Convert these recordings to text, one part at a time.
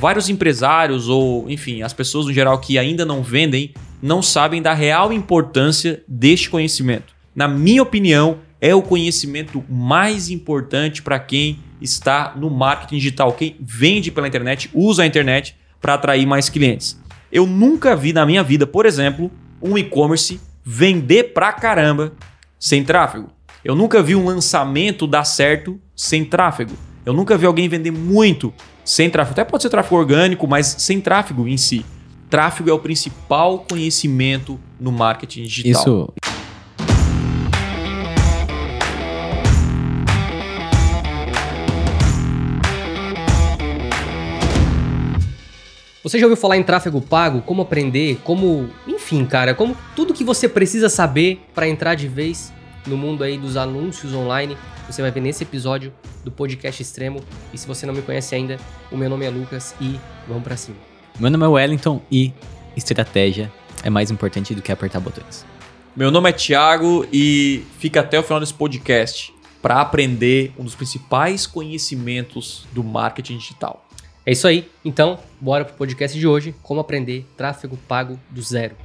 vários empresários ou, enfim, as pessoas no geral que ainda não vendem, não sabem da real importância deste conhecimento. Na minha opinião, é o conhecimento mais importante para quem está no marketing digital, quem vende pela internet, usa a internet para atrair mais clientes. Eu nunca vi na minha vida, por exemplo, um e-commerce vender pra caramba sem tráfego. Eu nunca vi um lançamento dar certo sem tráfego. Eu nunca vi alguém vender muito sem tráfego. Até pode ser tráfego orgânico, mas sem tráfego em si. Tráfego é o principal conhecimento no marketing digital. Isso. Você já ouviu falar em tráfego pago? Como aprender? Como, enfim, cara, como tudo que você precisa saber para entrar de vez no mundo aí dos anúncios online, você vai ver nesse episódio do podcast Extremo. E se você não me conhece ainda, o meu nome é Lucas e vamos para cima. Meu nome é Wellington e estratégia é mais importante do que apertar botões. Meu nome é Thiago e fica até o final desse podcast para aprender um dos principais conhecimentos do marketing digital. É isso aí. Então, bora pro podcast de hoje, como aprender tráfego pago do zero.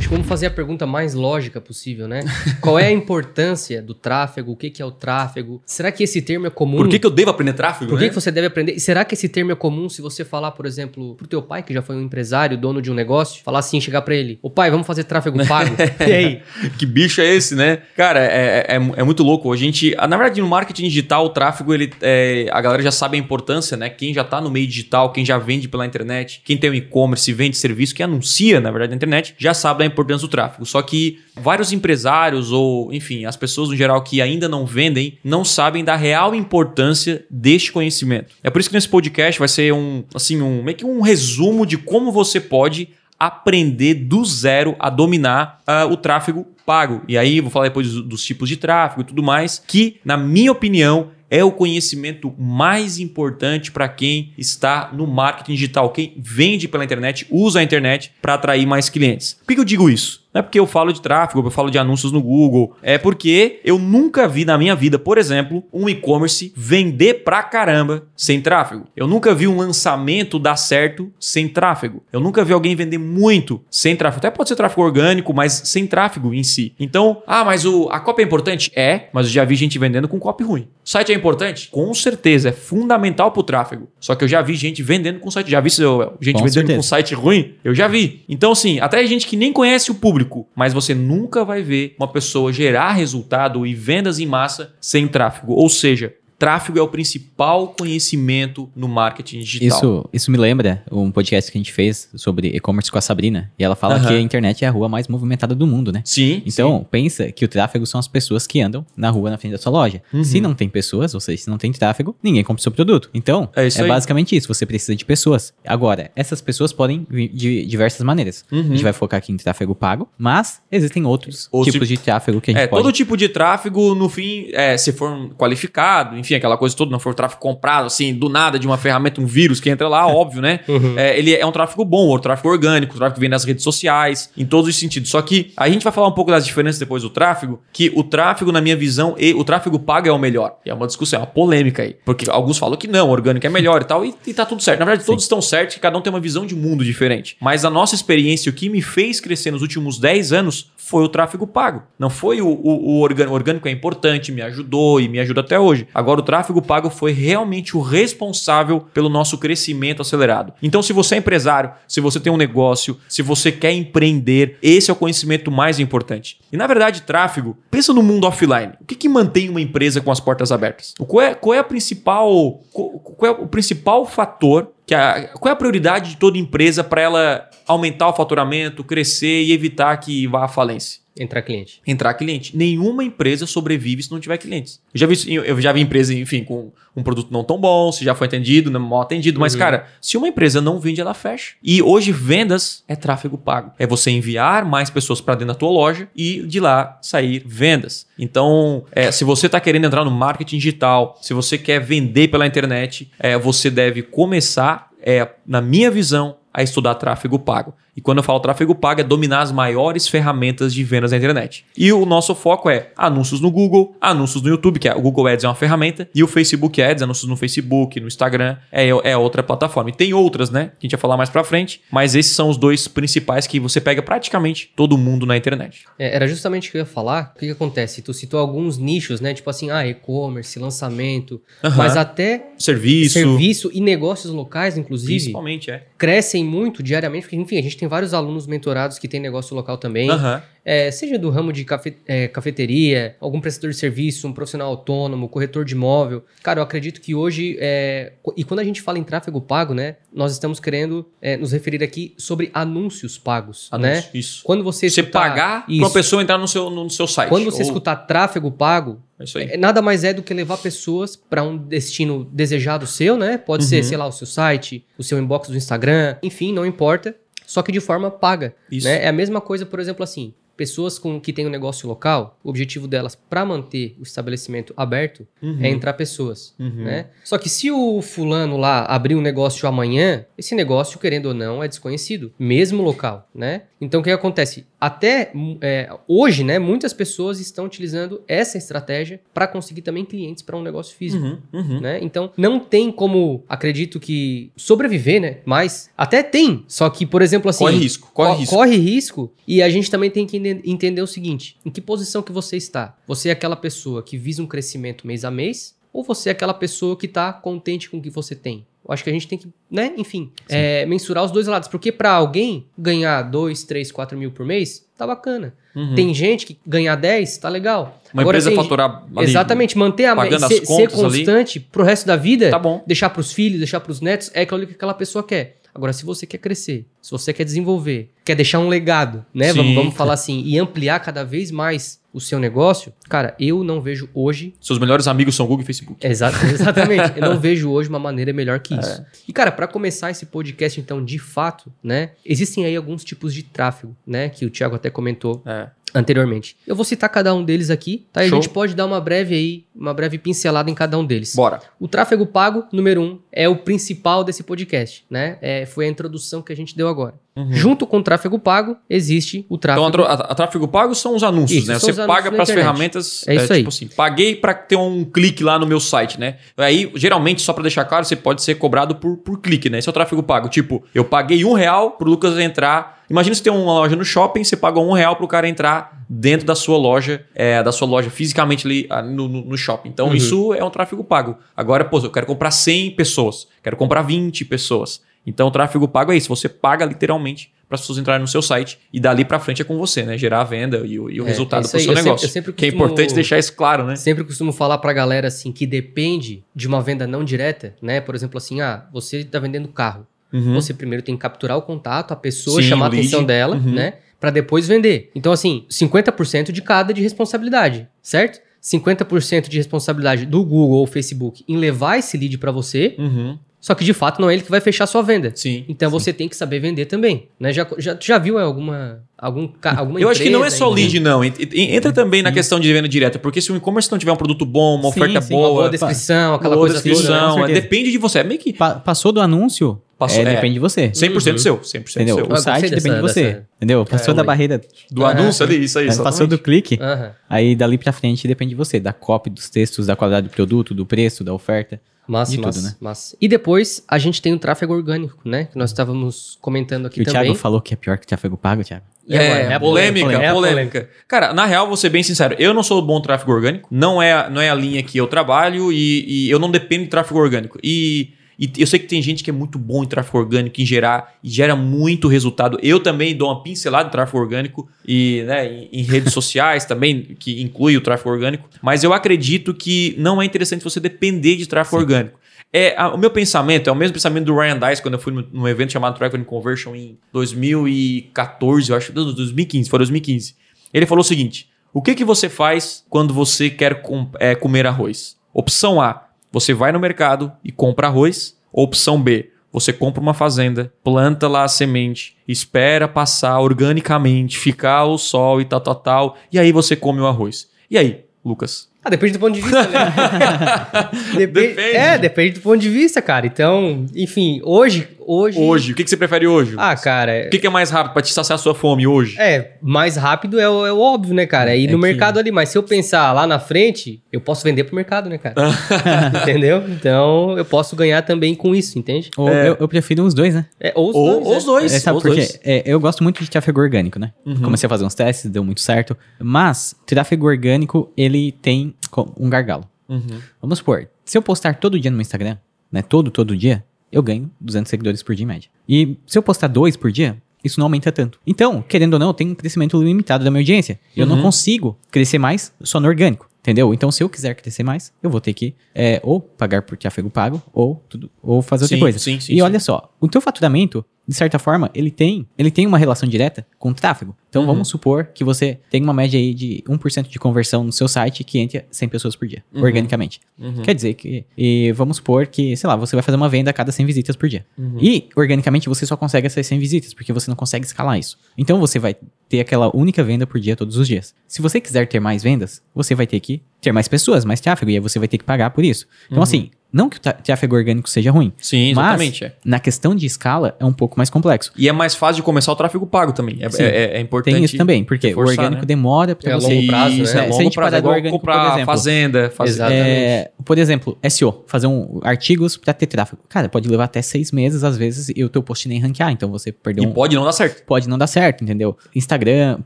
Acho que vamos fazer a pergunta mais lógica possível, né? Qual é a importância do tráfego? O que, que é o tráfego? Será que esse termo é comum? Por que, que eu devo aprender tráfego? Por que, né? que você deve aprender? E será que esse termo é comum se você falar, por exemplo, pro teu pai, que já foi um empresário, dono de um negócio, falar assim, chegar para ele, ô pai, vamos fazer tráfego pago? e aí? que bicho é esse, né? Cara, é, é, é muito louco. A gente, na verdade, no marketing digital, o tráfego, ele, é, a galera já sabe a importância, né? Quem já tá no meio digital, quem já vende pela internet, quem tem um e-commerce, vende serviço, quem anuncia, na verdade, na internet, já sabe da importância do tráfego. Só que vários empresários ou, enfim, as pessoas no geral que ainda não vendem, não sabem da real importância deste conhecimento. É por isso que nesse podcast vai ser um, assim, um meio que um resumo de como você pode aprender do zero a dominar uh, o tráfego pago. E aí vou falar depois dos, dos tipos de tráfego e tudo mais, que, na minha opinião, é o conhecimento mais importante para quem está no marketing digital, quem vende pela internet, usa a internet para atrair mais clientes. Por que eu digo isso? Não é porque eu falo de tráfego, eu falo de anúncios no Google. É porque eu nunca vi na minha vida, por exemplo, um e-commerce vender pra caramba sem tráfego. Eu nunca vi um lançamento dar certo sem tráfego. Eu nunca vi alguém vender muito sem tráfego. Até pode ser tráfego orgânico, mas sem tráfego em si. Então, ah, mas o, a cópia é importante? É, mas eu já vi gente vendendo com copy ruim. O site é importante? Com certeza, é fundamental pro tráfego. Só que eu já vi gente vendendo com site. Já vi gente Com vendendo certeza. com site ruim? Eu já vi. Então, assim, até gente que nem conhece o público público, mas você nunca vai ver uma pessoa gerar resultado e vendas em massa sem tráfego. Ou seja, tráfego é o principal conhecimento no marketing digital. Isso, isso me lembra um podcast que a gente fez sobre e-commerce com a Sabrina. E ela fala Aham. que a internet é a rua mais movimentada do mundo, né? Sim. Então, pensa que o tráfego são as pessoas que andam na rua na frente da sua loja. Uhum. Se não tem pessoas, ou seja, se não tem tráfego, ninguém compra o seu produto. Então, É isso aí. basicamente isso. Você precisa de pessoas. Agora, essas pessoas podem vir de diversas maneiras. Uhum. A gente vai focar aqui em tráfego pago, mas existem outros Outros tipos de tráfego que a gente É, pode... todo tipo de tráfego, no fim, é, se for qualificado, enfim, aquela coisa toda, não for tráfego comprado, assim, do nada, de uma ferramenta, um vírus que entra lá, óbvio, né? Uhum. É, ele é um tráfego bom, ou tráfego orgânico, o tráfego que vem nas redes sociais, em todos os sentidos. Só que a gente vai falar um pouco das diferenças depois do tráfego, que o tráfego, na minha visão, e o tráfego pago é o melhor. E é uma discussão, é uma polêmica aí. Porque alguns falam que não, o orgânico é melhor e tal, e, e tá tudo certo. Na verdade, todos estão certos, que cada um tem uma visão de mundo diferente. Mas a nossa experiência, o que me fez crescer nos últimos 10 anos, foi o tráfego pago. Não foi o, o, o orgânico. O orgânico é importante, me ajudou e me ajuda até hoje. Agora, o tráfego pago foi realmente o responsável pelo nosso crescimento acelerado. Então, se você é empresário, se você tem um negócio, se você quer empreender, esse é o conhecimento mais importante. E na verdade, tráfego, pensa no mundo offline. O que, que mantém uma empresa com as portas abertas? Qual é, qual é a principal. Qual, qual é o principal fator a, qual é a prioridade de toda empresa para ela aumentar o faturamento, crescer e evitar que vá à falência? Entrar cliente. Entrar cliente. Nenhuma empresa sobrevive se não tiver clientes. Eu já vi, eu já vi empresa, enfim, com um produto não tão bom, se já foi atendido, não mal atendido. Mas, Uhum. cara, se uma empresa não vende, ela fecha. E hoje, vendas é tráfego pago. É você enviar mais pessoas para dentro da tua loja e de lá sair vendas. Então, é, se você está querendo entrar no marketing digital, se você quer vender pela internet, é, você deve começar, é, na minha visão, a estudar tráfego pago. E quando eu falo tráfego pago, é dominar as maiores ferramentas de vendas na internet. E o nosso foco é anúncios no Google, anúncios no YouTube, que é o Google Ads é uma ferramenta, e o Facebook Ads, anúncios no Facebook, no Instagram, é, é outra plataforma. E tem outras, né? Que a gente vai falar mais pra frente, mas esses são os dois principais que você pega praticamente todo mundo na internet. É, era justamente o que eu ia falar. O que, que acontece? Tu citou alguns nichos, né? Tipo assim, ah, e-commerce, lançamento, mas até Serviço. serviço e negócios locais, inclusive, Principalmente, é. crescem muito diariamente, porque, enfim, a gente tem vários alunos mentorados que têm negócio local também. Aham. É, seja do ramo de cafe- é, cafeteria, algum prestador de serviço, um profissional autônomo, corretor de imóvel. Cara, eu acredito que hoje, é, e quando a gente fala em tráfego pago, né, nós estamos querendo é, nos referir aqui sobre anúncios pagos, né? Anúncio, Isso. Quando você, Você escutar- pagar Isso. uma pessoa entrar no seu, no seu site. Quando você Ou- escutar tráfego pago, É é, nada mais é do que levar pessoas para um destino desejado seu, né? Pode ser, Uhum. sei lá, o seu site, o seu inbox do Instagram, enfim, não importa. Só que de forma paga. Isso. Né? É a mesma coisa, por exemplo, assim. Pessoas com, que têm um negócio local, o objetivo delas para manter o estabelecimento aberto Uhum. é entrar pessoas. Uhum. Né? Só que se o fulano lá abrir um negócio amanhã, esse negócio, querendo ou não, é desconhecido, mesmo local, né? Então o que acontece? Até é, hoje, né, muitas pessoas estão utilizando essa estratégia para conseguir também clientes para um negócio físico. Uhum. Uhum. Né? Então, não tem como, acredito que, sobreviver, né? Mas até tem. Só que, por exemplo, assim. Corre risco, corre co- risco. corre risco. E a gente também tem que ente- entender o seguinte: em que posição que você está? Você é aquela pessoa que visa um crescimento mês a mês? Ou você é aquela pessoa que está contente com o que você tem? Eu acho que a gente tem que, né, enfim, é, mensurar os dois lados. Porque para alguém ganhar 2, 3, 4 mil por mês, tá bacana. Uhum. Tem gente que ganhar 10, tá legal. Uma Agora, empresa tem- faturar ali, Exatamente, manter a pagando ser, as ser contas ali. constante pro resto da vida, Tá bom. deixar pros filhos, deixar pros netos, é aquilo que aquela pessoa quer. Agora, se você quer crescer, se você quer desenvolver, quer deixar um legado, né? Sim. Vamos, vamos falar assim, e ampliar cada vez mais o seu negócio, cara, eu não vejo hoje. Seus melhores amigos são Google e Facebook. Exa exatamente, eu não vejo hoje uma maneira melhor que É. isso. E, cara, para começar esse podcast, então, de fato, né? Existem aí alguns tipos de tráfego, né? Que o Thiago até comentou É. anteriormente. Eu vou citar cada um deles aqui, tá? E a gente pode dar uma breve aí, uma breve pincelada em cada um deles. Bora. O tráfego pago, número um, é o principal desse podcast, né? É, foi a introdução que a gente deu agora. Uhum. Junto com o tráfego pago, existe o Então, tráfego... tro- a- a tráfego pago são os anúncios, Isso, né? Você paga para as ferramentas. É isso aí. Tipo assim, paguei para ter um clique lá no meu site, né? Aí, geralmente, só para deixar claro, você pode ser cobrado por, por clique, né? Esse é o tráfego pago. Tipo, eu paguei um real pro Lucas entrar. Imagina você tem uma loja no shopping, você paga um real pro cara entrar dentro da sua loja, é, da sua loja fisicamente ali ah, no, no- no shopping. Então, Uhum. isso é um tráfego pago. Agora, pô, eu quero comprar 100 pessoas, quero comprar 20 pessoas. Então, o tráfego pago é isso. Você paga literalmente para as pessoas entrarem no seu site e dali para frente é com você, né? Gerar a venda e o, e o É, resultado isso para o seu Eu sempre- negócio. eu sempre que é costumo- importante deixar isso claro, né? Sempre costumo falar pra galera assim que depende de uma venda não direta, né? Por exemplo, assim, ah, você tá vendendo carro. Uhum. Você primeiro tem que capturar o contato, a pessoa, Sim, chamar a atenção dela, Uhum. né? Pra depois vender. Então, assim, 50% de cada de responsabilidade, certo? 50% de responsabilidade do Google ou Facebook em levar esse lead pra você, Uhum. só que de fato não é ele que vai fechar a sua venda. Sim. Então você tem que saber vender também, né? Já, já, já viu alguma, algum, alguma Eu acho que não é só aí, lead, não. Ent- ent- Entra também na questão de venda direta, porque se o e-commerce não tiver um produto bom, uma Sim, oferta sim, Uma boa boa, descrição, aquela boa coisa descrição, toda. né? É, depende de você. É meio que Pa- passou do anúncio, Passou- é, é. depende de você. 100% Uhum. seu, 100% Entendeu? seu. O gostei site dessa- depende de você. dessa- Entendeu? Passou da barreira, Do Ah, anúncio ali, isso aí. passou do clique, Aham. aí dali pra frente depende de você, da copy, dos textos, da qualidade do produto, do preço, da oferta. Massa, De tudo, massa, né? massa. E depois a gente tem o tráfego orgânico, né? Que nós estávamos comentando aqui o também. Thiago falou que é pior que tráfego pago, Thiago. É, É a polêmica, polêmica, é a polêmica. Cara, na real, vou ser bem sincero, eu não sou bom tráfego orgânico, não é, não é a linha que eu trabalho e, e eu não dependo de tráfego orgânico. E, e eu sei que tem gente que é muito bom em tráfego orgânico, em gerar, e gera muito resultado. Eu também dou uma pincelada de tráfego orgânico e né, em, em redes sociais também, que inclui o tráfego orgânico, mas eu acredito que não é interessante você depender de tráfego orgânico. É, a- o meu pensamento é o mesmo pensamento do Ryan Dice quando eu fui num, evento chamado Traffic and Conversion em 2014, eu acho, não, 2015, foi 2015. Ele falou o seguinte: o que, que você faz quando você quer com- é, comer arroz? Opção A, você vai no mercado e compra arroz. Opção B, você compra uma fazenda, planta lá a semente, espera passar organicamente, ficar o sol e tal, tal, tal, e aí você come o arroz. E aí, Lucas, Ah, depende do ponto de vista, né? Depe- Depende. É, depende do ponto de vista, cara. Então, enfim, hoje. Hoje. Hoje, o que, que você prefere hoje? Ah, cara. O que, que é mais rápido pra te saciar a sua fome hoje? É, mais rápido é o, é o óbvio, né, cara? É ir É no que- mercado ali. Mas se eu pensar lá na frente, eu posso vender pro mercado, né, cara? Entendeu? Então, eu posso ganhar também com isso, entende? Ou É. eu, eu prefiro os dois, né? É, ou os Ou dois, ou os né? dois. É, sabe ou por os quê? dois. É, eu gosto muito de tráfego orgânico, né? Uhum. Comecei a fazer uns testes, deu muito certo. Mas tráfego orgânico, ele tem um gargalo. Uhum. Vamos supor, se eu postar todo dia no meu Instagram, né? Todo, todo dia, eu ganho 200 seguidores por dia em média. E se eu postar dois por dia, isso não aumenta tanto. Então, querendo ou não, eu tenho um crescimento limitado da minha audiência. Eu não Uhum. consigo crescer mais só no orgânico. Entendeu? Então, se eu quiser crescer mais, eu vou ter que é, ou pagar por tráfego pago ou, tudo, ou fazer outra Sim, coisa. sim, sim, e olha só, o teu faturamento, de certa forma, ele tem, ele tem uma relação direta com o tráfego. Então, Uhum. vamos supor que você tem uma média aí de 1% de conversão no seu site que entra 100 pessoas por dia, Uhum. organicamente. Uhum. Quer dizer que, e vamos supor que, sei lá, você vai fazer uma venda a cada 100 visitas por dia. Uhum. E, organicamente, você só consegue essas 100 visitas, porque você não consegue escalar isso. Então, você vai ter aquela única venda por dia todos os dias. Se você quiser ter mais vendas, você vai ter que ter mais pessoas, mais tráfego, e aí você vai ter que pagar por isso. Então, Uhum. assim, não que o tráfego orgânico seja ruim, Sim, mas exatamente. é. na questão de escala é um pouco mais complexo. E é mais fácil de começar o tráfego pago também. É, Sim. é- é importante. Tem isso também, porque reforçar, o orgânico né? demora pra É a você... longo prazo, né? Isso, Se é a longo gente prazo. parar É do orgânico, por comprar exemplo. fazenda. faz- Exatamente. É, por exemplo, SEO, fazer um artigos pra ter tráfego. Cara, pode levar até seis meses, às vezes, e o teu post nem ranquear, então você perdeu E um... pode não dar certo. pode não dar certo, entendeu? Instagram,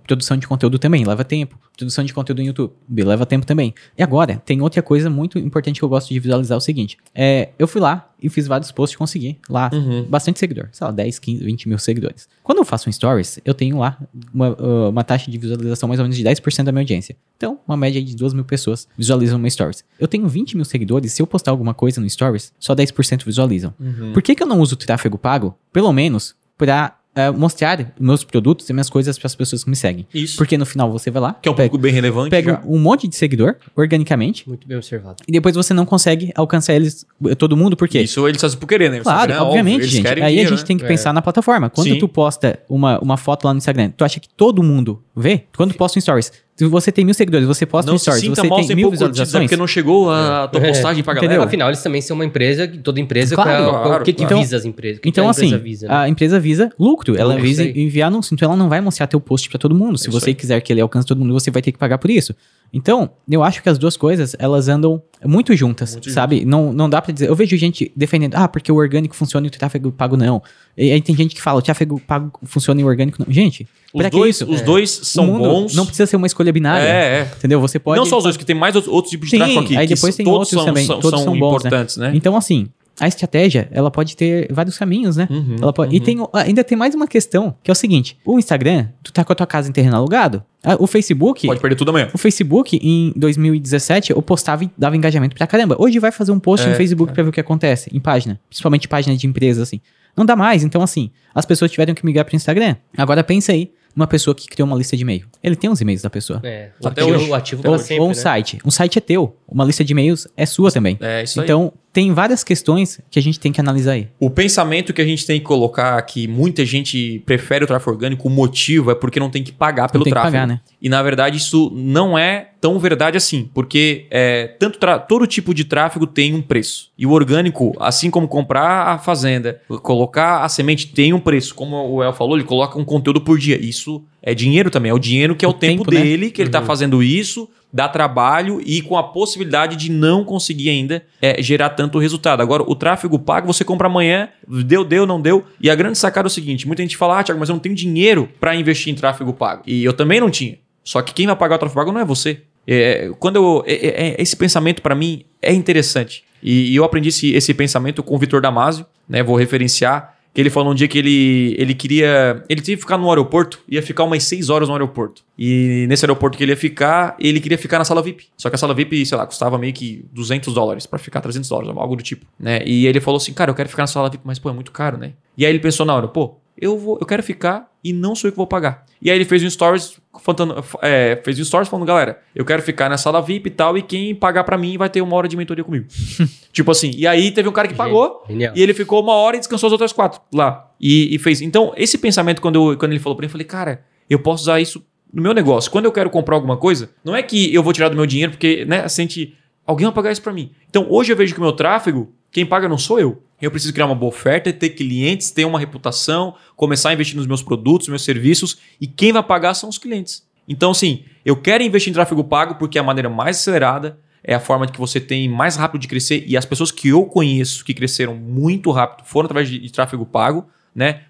produção de conteúdo também, leva tempo. Produção de conteúdo no YouTube, leva tempo também. E agora, tem outra coisa muito importante que eu gosto de visualizar, é o seguinte. É, eu fui lá e fiz vários posts e consegui lá Uhum. bastante seguidor. Sei lá, 10, 15, 20 mil seguidores. Quando eu faço um stories, eu tenho lá uma, uh, uma taxa de visualização mais ou menos de 10% da minha audiência. Então, uma média de 2 mil pessoas visualizam meu stories. Eu tenho 20 mil seguidores, se eu postar alguma coisa no stories, só 10% visualizam. Uhum. Por que, que eu não uso tráfego pago? Pelo menos pra eh, mostrar meus produtos e minhas coisas para as pessoas que me seguem. Isso. Porque no final você vai lá, Que é um pega, público bem relevante. pega já. um monte de seguidor, organicamente, Muito bem observado. e depois você não consegue alcançar eles, eh, todo mundo, por quê? Isso eles fazem por querer, né? Claro, Instagram, obviamente, óbvio, eles gente. querem Aí dinheiro, a gente né? tem que É. pensar na plataforma. Quando Sim. tu posta uma, uma foto lá no Instagram, tu acha que todo mundo vê? Quando tu posta um stories, se você tem mil seguidores, você posta Não um se stories, sinta você mal tem mil visualizações. porque não chegou a tua É. postagem pra Entendeu? galera. Afinal, eles também são uma empresa, toda empresa, Claro, qual- claro, o que, que claro. visa as empresas? Que Então, que a assim, empresa visa, né? a empresa visa lucro. Ela visa enviar anúncio. Então, ela não vai mostrar teu post pra todo mundo. Se É isso você aí. quiser que ele alcance todo mundo, você vai ter que pagar por isso. Então, eu acho que as duas coisas, elas andam muito juntas, Muito sabe? Não, não dá pra dizer... Eu vejo gente defendendo, ah, porque o orgânico funciona e o tráfego pago não. E aí tem gente que fala, o tráfego pago funciona e o orgânico não. Gente, Os dois, os É. dois são bons. Não precisa ser uma escolha binária. É, é. Entendeu? Você pode... Não só os dois, que tem mais outros, tipos de Sim, tráfego aqui. aí que depois tem todos outros são, também, São, todos são são bons, né? importantes, né? Então, assim, a estratégia, ela pode ter vários caminhos, né? Uhum, Ela pode- E uhum. tem, ainda tem mais uma questão, que é o seguinte: o Instagram, tu tá com a tua casa em terreno alugado, o Facebook. Pode perder tudo amanhã. O Facebook, em 2017, eu postava e dava engajamento pra caramba. Hoje vai fazer um post É, no Facebook pra ver o que acontece, em página. Principalmente página de empresa, assim. Não dá mais. Então, assim, as pessoas tiveram que migrar pro Instagram. Agora pensa aí, uma pessoa que criou uma lista de e-mail. Ele tem os e-mails da pessoa. É, o Até ativo, hoje. o ativo hoje. sempre, Ou um né? site. Um site é teu. Uma lista de e-mails é sua também. É isso aí. Então, tem várias questões que a gente tem que analisar aí. O pensamento que a gente tem que colocar que muita gente prefere o tráfego orgânico, o motivo é porque não tem que pagar pelo tem que tráfego. pagar, né? E na verdade isso não é tão verdade assim, porque é, tanto todo tipo de tráfego tem um preço. E o orgânico, assim como comprar a fazenda, colocar a semente tem um preço. Como o El falou, ele coloca um conteúdo por dia. Isso é dinheiro também, é o dinheiro que é o, O tempo, tempo, né? dele, que ele tá fazendo isso, dá trabalho e com a possibilidade de não conseguir ainda é, gerar tanto resultado. Agora, o tráfego pago, você compra amanhã, deu, deu, não deu. E a grande sacada é o seguinte: muita gente fala, ah, Thiago, mas eu não tenho dinheiro para investir em tráfego pago. E eu também não tinha. Só que quem vai pagar o tráfego pago não é você. É, quando eu, é- é- é- esse pensamento para mim é interessante. E, e eu aprendi esse, esse pensamento com o Vitor Damasio, né? Vou referenciar. Que ele falou um dia que ele, ele queria. Ele tinha que ficar no aeroporto, ia ficar umas 6 horas no aeroporto. E nesse aeroporto que ele ia ficar, ele queria ficar na sala VIP. Só que a sala VIP, sei lá, custava meio que 200 dólares pra ficar, 300 dólares, algo do tipo, né? E ele falou assim: Cara, eu quero ficar na sala VIP, mas pô, é muito caro, né? E aí ele pensou na hora: Pô, eu, vou, eu quero ficar e não sou eu que vou pagar. E aí ele fez um stories, faltando, é, fez um stories falando, galera, eu quero ficar na sala VIP e tal, e quem pagar pra mim vai ter uma hora de mentoria comigo. tipo assim, e aí teve um cara que pagou, Genial. e ele ficou uma hora e descansou as outras quatro lá. E, e fez. Então, esse pensamento, quando, eu- quando ele falou pra mim, eu falei, cara, eu posso usar isso no meu negócio. Quando eu quero comprar alguma coisa, não é que eu vou tirar do meu dinheiro porque, né, sente alguém vai pagar isso para mim. Então, hoje eu vejo que o meu tráfego, quem paga não sou eu. Eu preciso criar uma boa oferta, ter clientes, ter uma reputação, começar a investir nos meus produtos, meus serviços e quem vai pagar são os clientes. Então, assim, eu quero investir em tráfego pago porque é a maneira mais acelerada, é a forma que você tem mais rápido de crescer e as pessoas que eu conheço que cresceram muito rápido foram através de, de tráfego pago, né?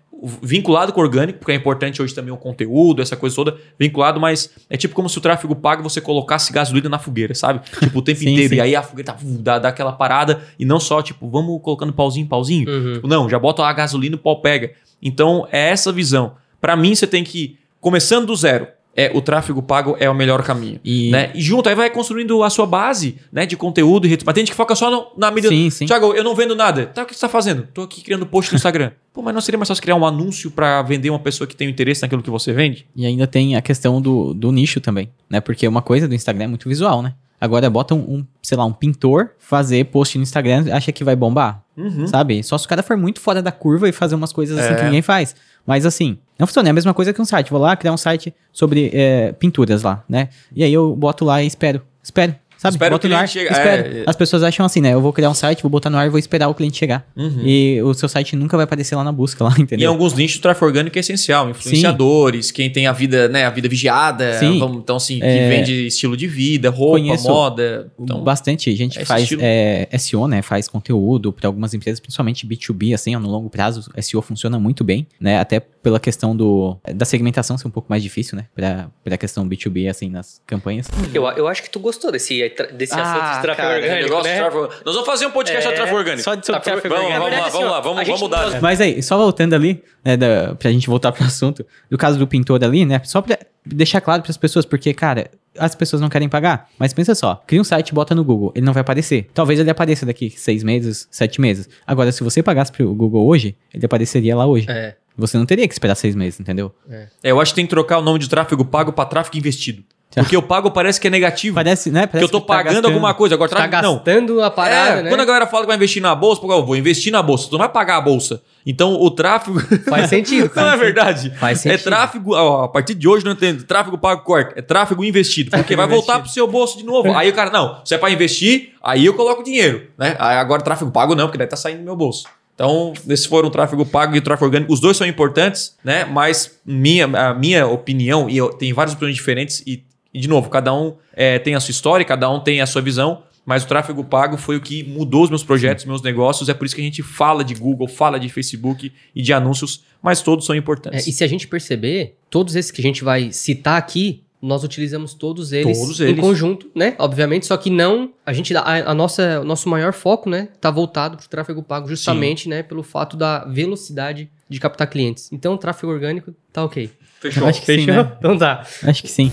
Vinculado com o orgânico, porque é importante hoje também o conteúdo, essa coisa toda, vinculado, mas é tipo como se o tráfego pago você colocasse gasolina na fogueira, sabe? Tipo, o tempo sim, inteiro. Sim. E aí a fogueira tá, dá, dá, aquela parada e não só, tipo, vamos colocando pauzinho, pauzinho. Uhum. Tipo, não, já bota a gasolina e o pau pega. Então, é essa visão. Para mim, você tem que, começando do zero, é, o tráfego pago é o melhor caminho. E... Né? e junto, aí vai construindo a sua base né, de conteúdo e redes. Mas tem gente que foca só no, na mídia. Sim, sim. Tiago, eu não vendo nada. Tá, o que você está fazendo? Estou aqui criando post no Instagram. Pô, mas não seria mais fácil criar um anúncio para vender uma pessoa que tem um interesse naquilo que você vende? E ainda tem a questão do, do nicho também, né? Porque uma coisa do Instagram é muito visual, né? Agora bota um, um, sei lá, um pintor fazer post no Instagram, acha que vai bombar, uhum. sabe? Só se o cara for muito fora da curva e fazer umas coisas assim é. que ninguém faz. Mas assim, não funciona. É a mesma coisa que um site. Vou lá criar um site sobre é, pinturas lá, né? E aí eu boto lá e espero. Espero. Sabe? Espero no ar, chega. espero. É, As pessoas acham assim, né? Eu vou criar um site, vou botar no ar e vou esperar o cliente chegar. Uhum. E o seu site nunca vai aparecer lá na busca, lá, entendeu? E em alguns nichos o tráfego orgânico é essencial. Influenciadores, Sim. quem tem a vida, né, a vida vigiada. Sim. Vamos, então, assim, que é... vende estilo de vida, roupa, Conheço moda. Então, bastante gente é faz é, SEO, né? Faz conteúdo para algumas empresas, principalmente B2B, assim, no longo prazo, SEO funciona muito bem, né? Até pela questão do, da segmentação ser um pouco mais difícil, né? Pra, pra questão B2B, assim, nas campanhas. Eu, eu acho que tu gostou desse, desse ah, assunto de tráfego cara, orgânico, né? tráfego... Nós vamos fazer um podcast é, de tráfego orgânico. Só de sobre tráfego, tráfego orgânico. Vamos, vamos lá, vamos lá, vamos, vamos mudar. Mas aí, só voltando ali, né, da, pra gente voltar pro assunto, do caso do pintor ali, né? Só pra deixar claro pras pessoas, porque, cara, as pessoas não querem pagar. Mas pensa só, cria um site, bota no Google, ele não vai aparecer. Talvez ele apareça daqui seis meses, sete meses. Agora, se você pagasse pro Google hoje, ele apareceria lá hoje. É. Você não teria que esperar seis meses, entendeu? É. é eu acho que tem que trocar o nome de tráfego pago para tráfego investido. Porque o pago parece que é negativo. Parece, né? Parece que eu tô que tá pagando alguma coisa. Agora, tá gastando não. a parada, é, né? Quando a galera fala que vai investir na bolsa, eu vou investir na bolsa. Tu não vai pagar a bolsa. Então, o tráfego... Faz sentido. não é verdade? Faz sentido. É tráfego... Ó, a partir de hoje, não entendo. Tráfego pago corte. É tráfego investido. Porque vai voltar pro seu bolso de novo. Aí o cara, não, se é pra investir, aí eu coloco dinheiro. Né? Aí agora tráfego pago não, porque daí tá saindo do meu bolso. Então, esses foram o tráfego pago e o tráfego orgânico. Os dois são importantes, né? Mas minha, a minha opinião, e eu tenho várias opiniões diferentes, e, e de novo, cada um é, tem a sua história, cada um tem a sua visão, mas o tráfego pago foi o que mudou os meus projetos, meus negócios. É por isso que a gente fala de Google, fala de Facebook e de anúncios, mas todos são importantes. É, e se a gente perceber, todos esses que a gente vai citar aqui nós utilizamos todos eles, todos eles. em conjunto, né? Obviamente, só que não a gente a, a nossa o nosso maior foco, né, tá voltado para o tráfego pago justamente, Sim. né, pelo fato da velocidade de captar clientes. Então, o tráfego orgânico tá OK. Fechou. Acho que Fechou? Sim, né? Então tá. Acho que sim.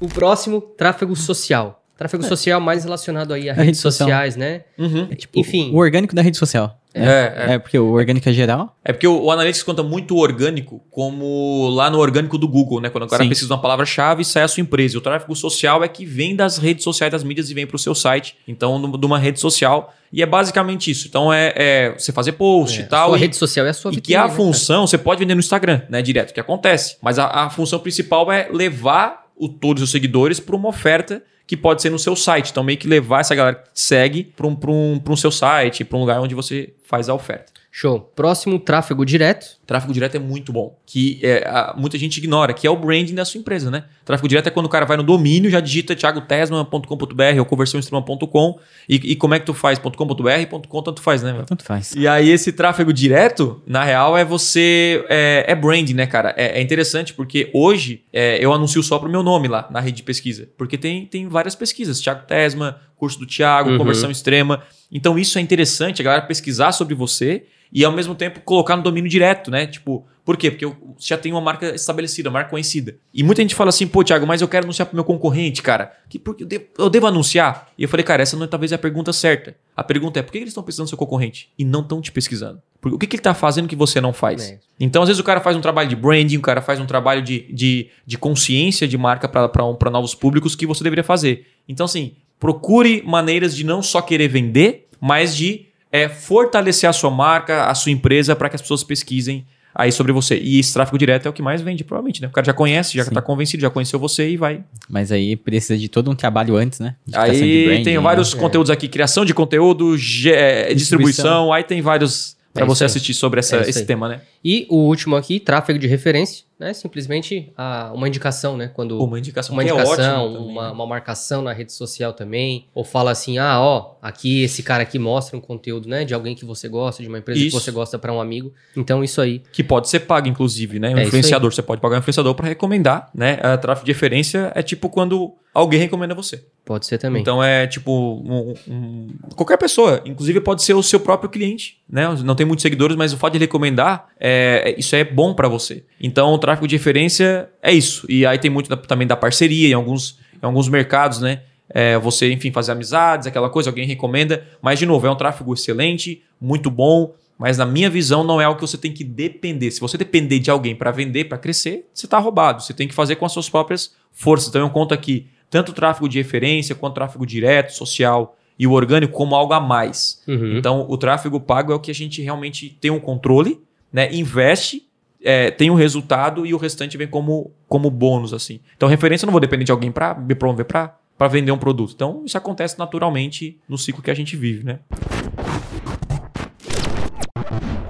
O próximo, tráfego social. Tráfego é. social mais relacionado aí a, a redes sociais, né? Uhum. É, tipo, Enfim. O orgânico da rede social. É, é, é, porque o orgânico é geral? É porque o, o Analytics conta muito o orgânico como lá no orgânico do Google, né? Quando o cara Sim. precisa de uma palavra-chave, sai a sua empresa. E o tráfego social é que vem das redes sociais, das mídias e vem para o seu site. Então, de uma rede social. E é basicamente isso. Então, é, é você fazer post é, e tal. A sua e, rede social é a sua vitrine, E que a né, função, você pode vender no Instagram, né? Direto, que acontece. Mas a, a função principal é levar o, todos os seguidores para uma oferta que pode ser no seu site. Então, meio que levar essa galera que segue para um, um, um seu site, para um lugar onde você faz a oferta. Show. Próximo, tráfego direto. Tráfego direto é muito bom. Que é, a, muita gente ignora, que é o branding da sua empresa, né? Tráfego direto é quando o cara vai no domínio, já digita thiagotesma.com.br ou conversãoextrema.com e, e como é que tu faz? .com.br, .com, tanto faz, né? Tanto faz. E aí esse tráfego direto, na real, é você... É, é branding, né, cara? É, é interessante porque hoje é, eu anuncio só pro meu nome lá na rede de pesquisa. Porque tem, tem várias pesquisas. Thiago Tesma, curso do Thiago, uhum. conversão extrema. Então isso é interessante, a galera pesquisar sobre você e ao mesmo tempo colocar no domínio direto, né? Tipo, por quê? Porque você já tem uma marca estabelecida, uma marca conhecida. E muita gente fala assim, pô, Thiago, mas eu quero anunciar pro meu concorrente, cara. Que, porque eu devo, eu devo anunciar? E eu falei, cara, essa não é talvez a pergunta certa. A pergunta é, por que eles estão pesquisando seu concorrente e não estão te pesquisando? Porque, o que, que ele está fazendo que você não faz? É. Então, às vezes, o cara faz um trabalho de branding, o cara faz um trabalho de, de, de consciência de marca para um, novos públicos que você deveria fazer. Então, assim, procure maneiras de não só querer vender, mas de é, fortalecer a sua marca, a sua empresa, para que as pessoas pesquisem aí sobre você. E esse tráfego direto é o que mais vende, provavelmente, né? O cara já conhece, já Sim. tá convencido, já conheceu você e vai. Mas aí precisa de todo um trabalho antes, né? De Aí branding, tem né? vários É. conteúdos aqui, criação de conteúdo, ge- é, distribuição. aí tem vários para É você assistir sobre essa- É esse aí. tema, né? E o último aqui, tráfego de referência, né? Simplesmente ah, uma indicação, né? Quando Uma indicação uma que indicação, é também, uma, né? uma marcação na rede social também, ou fala assim, ah, ó, aqui esse cara aqui mostra um conteúdo, né, de alguém que você gosta, de uma empresa Isso. que você gosta para um amigo. Então isso aí, Que pode ser pago, inclusive, né? Um É influenciador. Você pode pagar um influenciador para recomendar, né? A tráfego de referência é tipo quando alguém recomenda você. pode ser também. Então é tipo um- um- qualquer pessoa, inclusive pode ser o seu próprio cliente, né? Não tem muitos seguidores, mas o fato de recomendar, é, isso é bom para você. Então o tráfego de referência é isso. E aí tem muito da- também da parceria em alguns, em alguns mercados, né? É, você, enfim, fazer amizades, aquela coisa, alguém recomenda. Mas, de novo, é um tráfego excelente, muito bom. Mas, na minha visão, não é algo que você tem que depender. Se você depender de alguém para vender, para crescer, você está roubado. Você tem que fazer com as suas próprias forças. Então, eu conto aqui tanto o tráfego de referência, quanto o tráfego direto, social e o orgânico como algo a mais. Uhum. Então, o tráfego pago é o que a gente realmente tem um controle, né? investe, é, tem um resultado e o restante vem como, como bônus. assim. Então, referência eu não vou depender de alguém para me promover para vender um produto. Então, isso acontece naturalmente no ciclo que a gente vive. Né?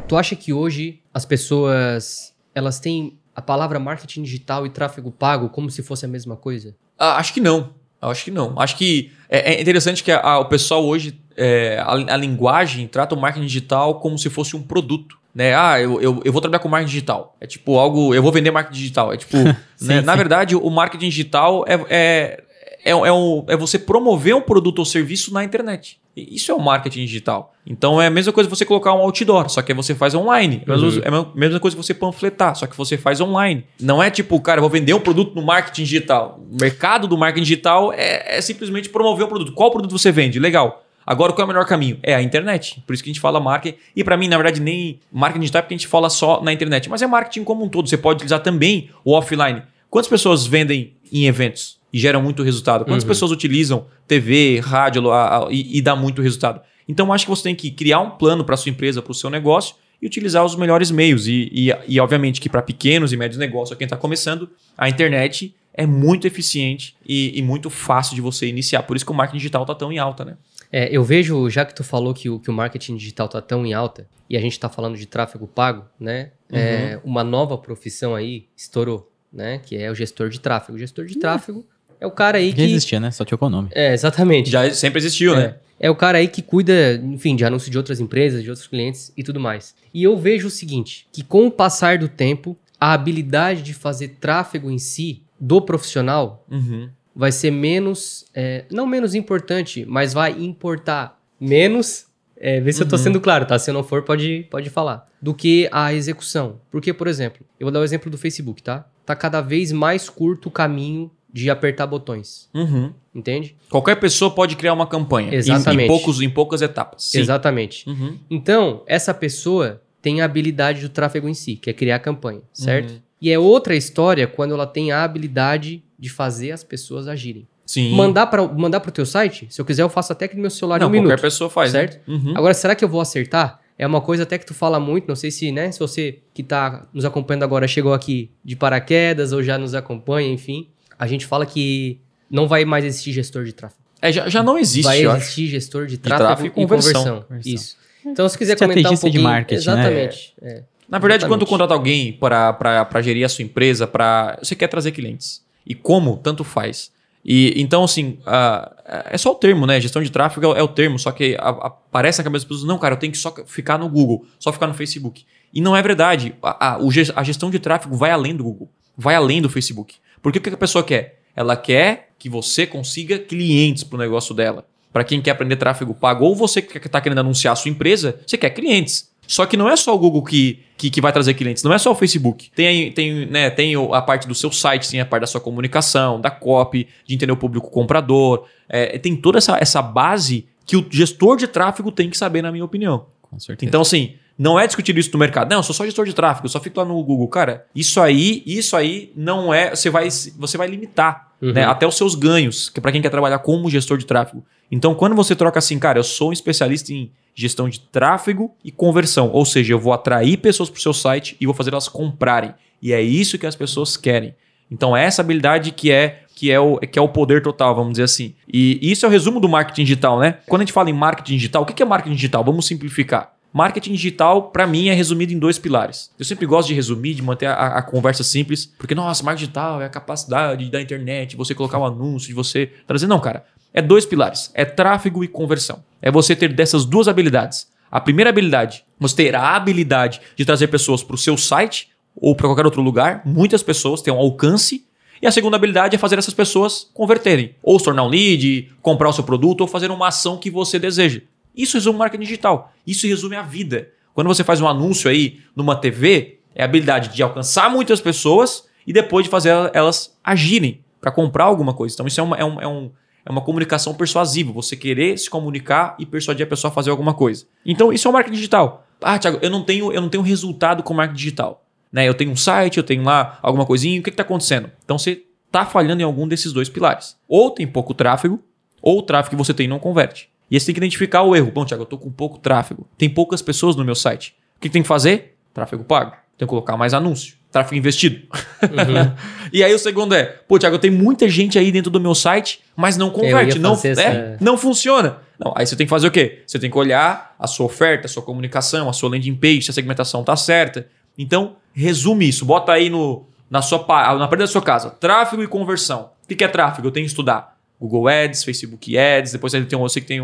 Tu acha que hoje as pessoas elas têm a palavra marketing digital e tráfego pago como se fosse a mesma coisa? Ah, acho que não. Acho que não. Acho que é, é interessante que a- a- o pessoal hoje, é, a, a linguagem trata o marketing digital como se fosse um produto. Né? Ah, eu, eu, eu vou trabalhar com marketing digital. É tipo algo. Eu vou vender marketing digital. É tipo. Sim, né? Na sim. verdade, o marketing digital é, é, é, é, um- é você promover um produto ou serviço na internet. Isso é o marketing digital. Então é a mesma coisa você colocar um outdoor, só que você faz online. É a mesma- É a mesma coisa você panfletar, só que você faz online. Não é tipo, cara, eu vou vender um produto no marketing digital. O mercado do marketing digital é, é simplesmente promover um produto. Qual produto você vende? Legal. Agora, qual é o melhor caminho? É a internet. Por isso que a gente fala marketing. E para mim, na verdade, nem marketing digital é porque a gente fala só na internet. Mas é marketing como um todo. Você pode utilizar também o offline. Quantas pessoas vendem em eventos e geram muito resultado? Quantas Uhum. pessoas utilizam TV, rádio a- a- e, e dá muito resultado? Então, acho que você tem que criar um plano para sua empresa, para o seu negócio e utilizar os melhores meios. E, e, e, obviamente, que para pequenos e médios negócios, quem está começando, a internet é muito eficiente e, e muito fácil de você iniciar. Por isso que o marketing digital está tão em alta, né? É, eu vejo, já que tu falou que o, que o marketing digital tá tão em alta, e a gente tá falando de tráfego pago, né? É, uma nova profissão aí estourou, né? Que é o gestor de tráfego. O gestor de tráfego é o cara aí Já que. existia, né? Só trocou o nome. É, exatamente. Já sempre existiu, né? É, é o cara aí que cuida, enfim, de anúncio de outras empresas, de outros clientes e tudo mais. E eu vejo o seguinte, que com o passar do tempo, a habilidade de fazer tráfego em si, do profissional, Uhum. Vai ser menos, é, não menos importante, mas vai importar menos, é, vê se eu tô Uhum. sendo claro, tá? Se eu não for, pode, pode falar, do que a execução. Porque, por exemplo, eu vou dar o exemplo do Facebook, tá? Tá cada vez mais curto o caminho de apertar botões, Uhum. entende? Qualquer pessoa pode criar uma campanha. em- Exatamente. Em, poucos, em poucas etapas. Sim. Exatamente. Uhum. Então, essa pessoa tem a habilidade do tráfego em si, que é criar a campanha, certo? Uhum. E é outra história quando ela tem a habilidade de fazer as pessoas agirem. Sim. Mandar para mandar pro teu site, se eu quiser eu faço até aqui no meu celular em Não, um qualquer minuto. pessoa faz. certo? Né? Uhum. Agora, será que eu vou acertar? É uma coisa até que tu fala muito, não sei se, né, se você que tá nos acompanhando agora chegou aqui de paraquedas ou já nos acompanha, enfim. A gente fala que não vai mais existir gestor de tráfego. É, já, já não existe, vai eu acho. existir gestor de tráfego, tráfego e conversão. conversão. Isso. Então, se quiser comentar um Estrategista de pouquinho... marketing, né? Exatamente. é. Na verdade, quando Exatamente. contrata alguém para gerir a sua empresa, para você quer trazer clientes. E como, tanto faz. E então, assim, ah, é só o termo, né? Gestão de tráfego é, o- é o termo, só que aparece na cabeça das pessoas, não, cara, eu tenho que só ficar no Google, só ficar no Facebook. E não é verdade. A, a- a gestão de tráfego vai além do Google, vai além do Facebook. Porque o que a pessoa quer? Ela quer que você consiga clientes para o negócio dela. Para quem quer aprender tráfego pago, ou você que está querendo anunciar a sua empresa, você quer clientes. Só que não é só o Google que, que, que vai trazer clientes, não é só o Facebook. Tem, tem, né, tem a parte do seu site, tem a parte da sua comunicação, da copy, de entender o público comprador. É, tem toda essa, essa base que o gestor de tráfego tem que saber, na minha opinião. Com certeza. Então, assim, não é discutir isso no mercado. Não, eu sou só gestor de tráfego, eu só fico lá no Google. Cara, isso aí, isso aí não é. Você vai, você vai limitar Uhum. né, até os seus ganhos, que para quem quer trabalhar como gestor de tráfego. Então, quando você troca assim, cara, eu sou um especialista em gestão de tráfego e conversão. Ou seja, eu vou atrair pessoas para o seu site e vou fazer elas comprarem. E é isso que as pessoas querem. Então, é essa habilidade que é que é o, que é o poder total, vamos dizer assim. E isso é o resumo do marketing digital, né? Quando a gente fala em marketing digital, o que é marketing digital? Vamos simplificar. Marketing digital, para mim, é resumido em dois pilares. Eu sempre gosto de resumir, de manter a, a, conversa simples, porque, nossa, marketing digital é a capacidade da internet, você colocar um anúncio, de você trazer. Não, cara. É dois pilares: é tráfego e conversão. É você ter dessas duas habilidades. A primeira habilidade, você ter a habilidade de trazer pessoas para o seu site ou para qualquer outro lugar, muitas pessoas têm um alcance. E a segunda habilidade é fazer essas pessoas converterem, ou se tornar um lead, comprar o seu produto, ou fazer uma ação que você deseja. Isso resume marketing digital. Isso resume a vida. Quando você faz um anúncio aí numa TV, é a habilidade de alcançar muitas pessoas e depois de fazer elas agirem para comprar alguma coisa. Então, isso é uma, é, um, é, um, é uma comunicação persuasiva. Você querer se comunicar e persuadir a pessoa a fazer alguma coisa. Então, isso é o marketing digital. Ah, Thiago, eu não tenho, eu não tenho resultado com marketing digital. Né? Eu tenho um site, eu tenho lá alguma coisinha, o que está acontecendo? Então você está falhando em algum desses dois pilares. Ou tem pouco tráfego, ou o tráfego que você tem não converte. E você tem que identificar o erro. Bom, Thiago, eu estou com pouco tráfego. Tem poucas pessoas no meu site. O que tem que fazer? Tráfego pago. Tem que colocar mais anúncio. Tráfego investido. Uhum. e aí o segundo é, pô, Thiago, tem muita gente aí dentro do meu site, mas não converte. Não, é, não funciona. Não, aí você tem que fazer o quê? Você tem que olhar a sua oferta, a sua comunicação, a sua landing page, se a segmentação está certa. Então, resume isso. Bota aí no, na, sua, na parede da sua casa. Tráfego e conversão. O que é tráfego? Eu tenho que estudar. Google Ads, Facebook Ads, depois tem, eu sei que tem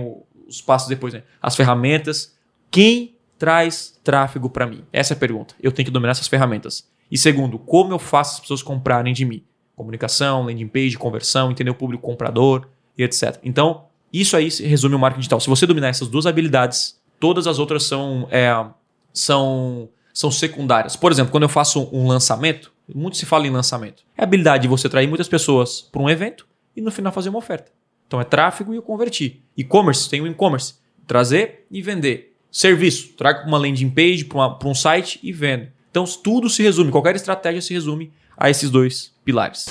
os passos depois, né? as ferramentas. Quem traz tráfego para mim? Essa é a pergunta. Eu tenho que dominar essas ferramentas. E segundo, como eu faço as pessoas comprarem de mim? Comunicação, landing page, conversão, entender o público comprador e etc. Então, isso aí resume o marketing digital. Se você dominar essas duas habilidades, todas as outras são, é, são são secundárias. Por exemplo, quando eu faço um lançamento, muito se fala em lançamento. É a habilidade de você atrair muitas pessoas para um evento e no final fazer uma oferta. Então é tráfego e eu converti. E-commerce, tem o e-commerce. Trazer e vender. Serviço, trago uma landing page para um site e vendo. Então tudo se resume, qualquer estratégia se resume a esses dois pilares.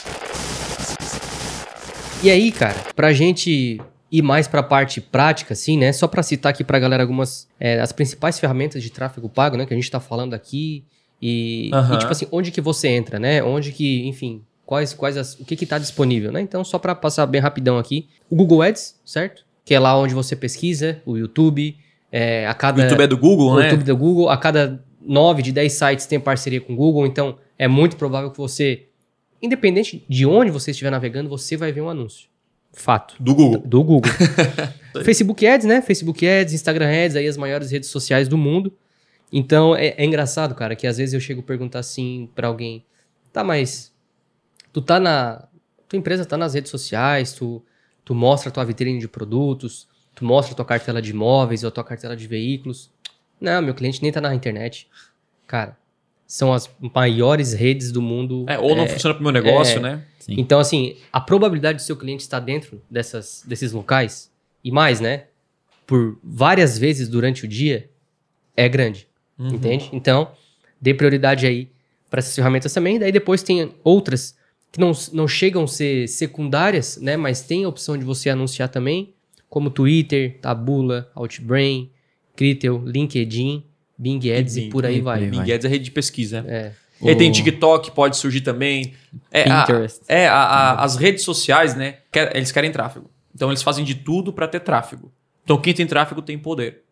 E aí, cara, para a gente ir mais para a parte prática, assim, né? Só para citar aqui para a galera algumas é, as principais ferramentas de tráfego pago, né? Que a gente está falando aqui e, uhum. e, tipo assim, onde que você entra, né? Onde que, enfim, quais quais as, o que está disponível, né? Então só para passar bem rapidão aqui, o Google Ads, certo? Que é lá onde você pesquisa, o YouTube, é, a cada o YouTube é do Google, o né? O YouTube é do Google, a cada 9 de 10 sites tem parceria com o Google, então é muito provável que você independente de onde você estiver navegando, você vai ver um anúncio. Fato. Do Google. Do Google. Facebook Ads, né? Facebook Ads, Instagram Ads, aí as maiores redes sociais do mundo. Então é, é engraçado, cara, que às vezes eu chego a perguntar assim para alguém: tá, mas tu tá na. Tua empresa tá nas redes sociais, tu, tu mostra a tua vitrine de produtos, tu mostra a tua cartela de imóveis ou a tua cartela de veículos. Não, meu cliente nem tá na internet. Cara, são as maiores redes do mundo. É, ou não é, funciona para o meu negócio, é, né? Sim. Então, assim, a probabilidade do seu cliente estar dentro dessas, desses locais, e mais, né? Por várias vezes durante o dia, é grande. Uhum. Entende? Então, dê prioridade aí para essas ferramentas também. Daí depois tem outras que não, não chegam a ser secundárias, né? Mas tem a opção de você anunciar também, como Twitter, Tabula, Outbrain, Critel, LinkedIn Bing Ads e, Bing, e por aí vai. Bing Ads é rede de pesquisa. É. O... E tem TikTok, pode surgir também. É, Pinterest. A, é, a, a, as redes sociais, né? Quer, eles querem tráfego. Então eles fazem de tudo para ter tráfego. Então quem tem tráfego tem poder.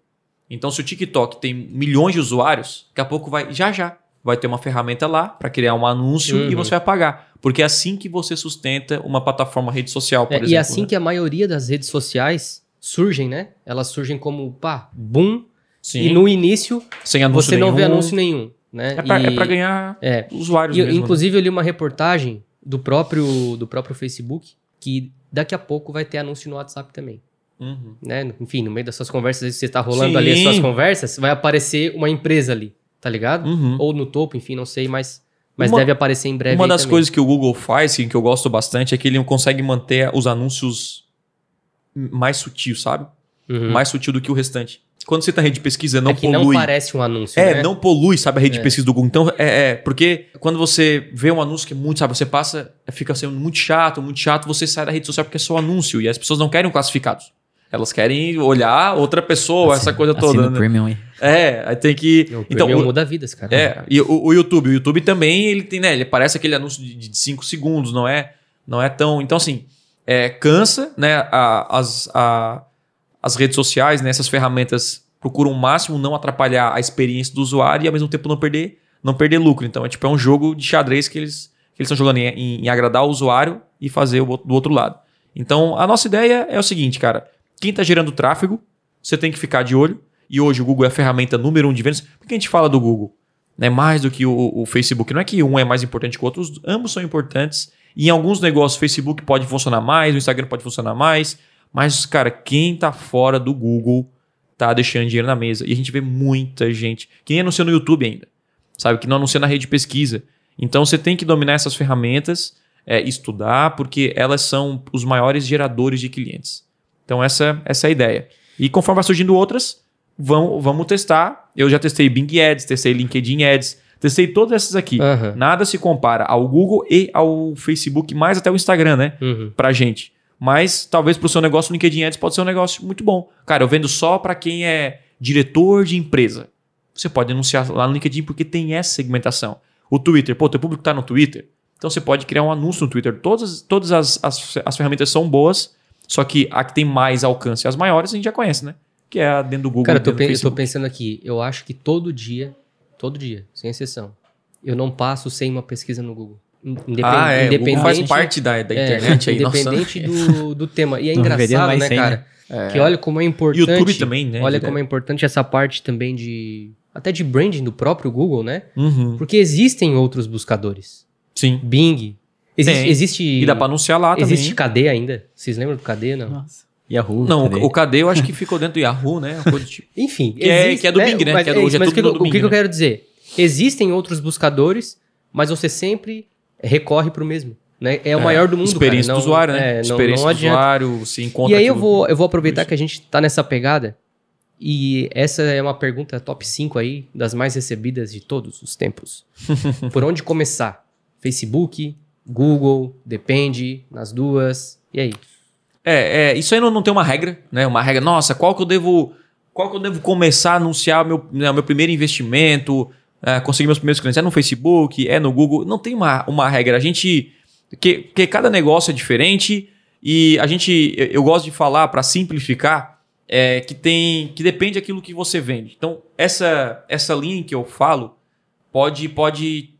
Então se o TikTok tem milhões de usuários, daqui a pouco vai, já já, vai ter uma ferramenta lá para criar um anúncio uhum. e você vai pagar. Porque é assim que você sustenta uma plataforma rede social, por é, exemplo. E é assim né? que a maioria das redes sociais surgem, né? Elas surgem como, pá, boom, Sim. E no início, você nenhum. não vê anúncio nenhum. Né? É para é ganhar é. usuários e, mesmo, né? Inclusive, né? eu li uma reportagem do próprio, do próprio Facebook que daqui a pouco vai ter anúncio no WhatsApp também. Uhum. Né? Enfim, no meio das suas conversas, você está rolando Sim. ali as suas conversas, vai aparecer uma empresa ali, tá ligado? Uhum. Ou no topo, enfim, não sei, mas, mas uma, deve aparecer em breve. Uma das também. coisas que o Google faz, que eu gosto bastante, é que ele consegue manter os anúncios mais sutil, sabe? Uhum. Mais sutil do que o restante quando você está em rede de pesquisa, não é que polui. não parece um anúncio, É, né? não polui, sabe, a rede é. de pesquisa do Google. Então, é, é, porque quando você vê um anúncio que é muito, sabe, você passa, fica sendo muito chato, muito chato, você sai da rede social porque é só anúncio e as pessoas não querem classificados. Elas querem olhar outra pessoa, essa coisa Assina toda. Né? Premium aí. É, aí tem que. O então, Premium o- muda vidas, cara. é, e o, o YouTube, o YouTube também, ele tem, né? Ele parece aquele anúncio de 5 segundos, não é? Não é tão. Então, assim, é, cansa, né? a- as, a- as redes sociais, né? Essas ferramentas procuram o máximo não atrapalhar a experiência do usuário e ao mesmo tempo não perder, não perder lucro. Então, é tipo, é um jogo de xadrez que eles que eles estão jogando em, em- em agradar o usuário e fazer o do outro lado. Então, a nossa ideia é o seguinte, cara. Quem está gerando tráfego, você tem que ficar de olho. E hoje o Google é a ferramenta número um de vendas. Por que a gente fala do Google? né, mais do que o, o Facebook. Não é que um é mais importante que o outro, os- ambos são importantes. E em alguns negócios, o Facebook pode funcionar mais, o Instagram pode funcionar mais. Mas, cara, quem tá fora do Google tá deixando dinheiro na mesa. E a gente vê muita gente que nem anuncia no YouTube ainda, sabe? Que não anuncia na rede de pesquisa. Então você tem que dominar essas ferramentas, é, estudar, porque elas são os maiores geradores de clientes. Então essa, essa é a ideia. E conforme vai surgindo outras, vamos, vamos testar. Eu já testei Bing Ads, testei LinkedIn Ads, testei todas essas aqui. Aham. Nada se compara ao Google e ao Facebook, mais até o Instagram, né? Uhum. Pra gente. Mas talvez pro seu negócio, o LinkedIn Ads pode ser um negócio muito bom. Cara, eu vendo só para quem é diretor de empresa. Você pode anunciar lá no LinkedIn porque tem essa segmentação. O Twitter, pô, teu público tá no Twitter. Então você pode criar um anúncio no Twitter. Todas, todas as, as, as ferramentas são boas, só que a que tem mais alcance, as maiores, a gente já conhece, né? Que é a dentro do Google. Cara, eu tô, pen- eu tô pensando aqui. Eu acho que todo dia, todo dia, sem exceção, eu não passo sem uma pesquisa no Google. Independ- Ah, é. O Google Independente, faz parte da, da é, internet aí. nossa. Independente do, do tema. E é Não engraçado, né, cara? É. Que olha como é importante. YouTube também, né? Olha como é importante essa parte também de. Até de branding do próprio Google, né? Uhum. Porque existem outros buscadores. Sim. Bing. Existe. Tem. existe E dá pra anunciar lá também. Existe KD ainda? Vocês lembram do KD, não? Nossa. Yahoo. Não, cadê? o KD eu acho que ficou dentro do Yahoo, né? Do tipo. Enfim. Que é- que é do Bing, né? Mas, Que é do- é hoje é mas tudo o que, do eu- o Bing, que que eu né? quero dizer? Existem outros buscadores, mas você sempre recorre pro mesmo. Né? É o maior do mundo, Experiência cara. do usuário, né? é, não- Experiência não do adianta. usuário, se encontra. E aí eu vou, eu vou aproveitar Isso. que a gente tá nessa pegada. E essa é uma pergunta top 5 aí, das mais recebidas de todos os tempos. Por onde começar? Facebook, Google, depende, nas duas. E aí? É, é, isso aí não, não tem uma regra, né? Uma regra, nossa, qual que eu devo. Qual que eu devo começar a anunciar o meu, né, meu primeiro investimento, é, conseguir meus primeiros clientes? É no Facebook, é no Google. Não tem uma, uma regra. A gente. Que, que cada negócio é diferente e a gente. Eu, eu gosto de falar, para simplificar, é, que tem. que depende daquilo que você vende. Então, essa, essa linha em que eu falo pode, pode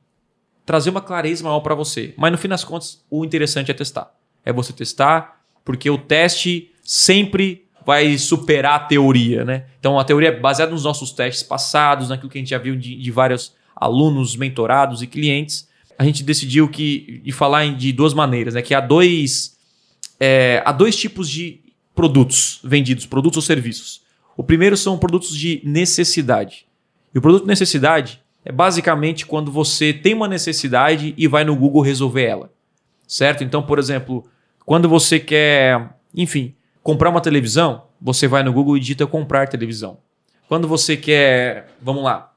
trazer uma clareza maior para você. Mas no fim das contas, o interessante é testar. É você testar, porque o teste sempre vai superar a teoria, né? Então a teoria é baseada nos nossos testes passados, naquilo que a gente já viu de, de vários alunos, mentorados e clientes. A gente decidiu que de falar em- de duas maneiras, né? Que há dois é, há dois tipos de produtos vendidos, produtos ou serviços. O primeiro são produtos de necessidade. E o produto de necessidade é basicamente quando você tem uma necessidade e vai no Google resolver ela. Certo? Então, por exemplo, quando você quer, enfim, comprar uma televisão, você vai no Google e digita comprar televisão. Quando você quer, vamos lá,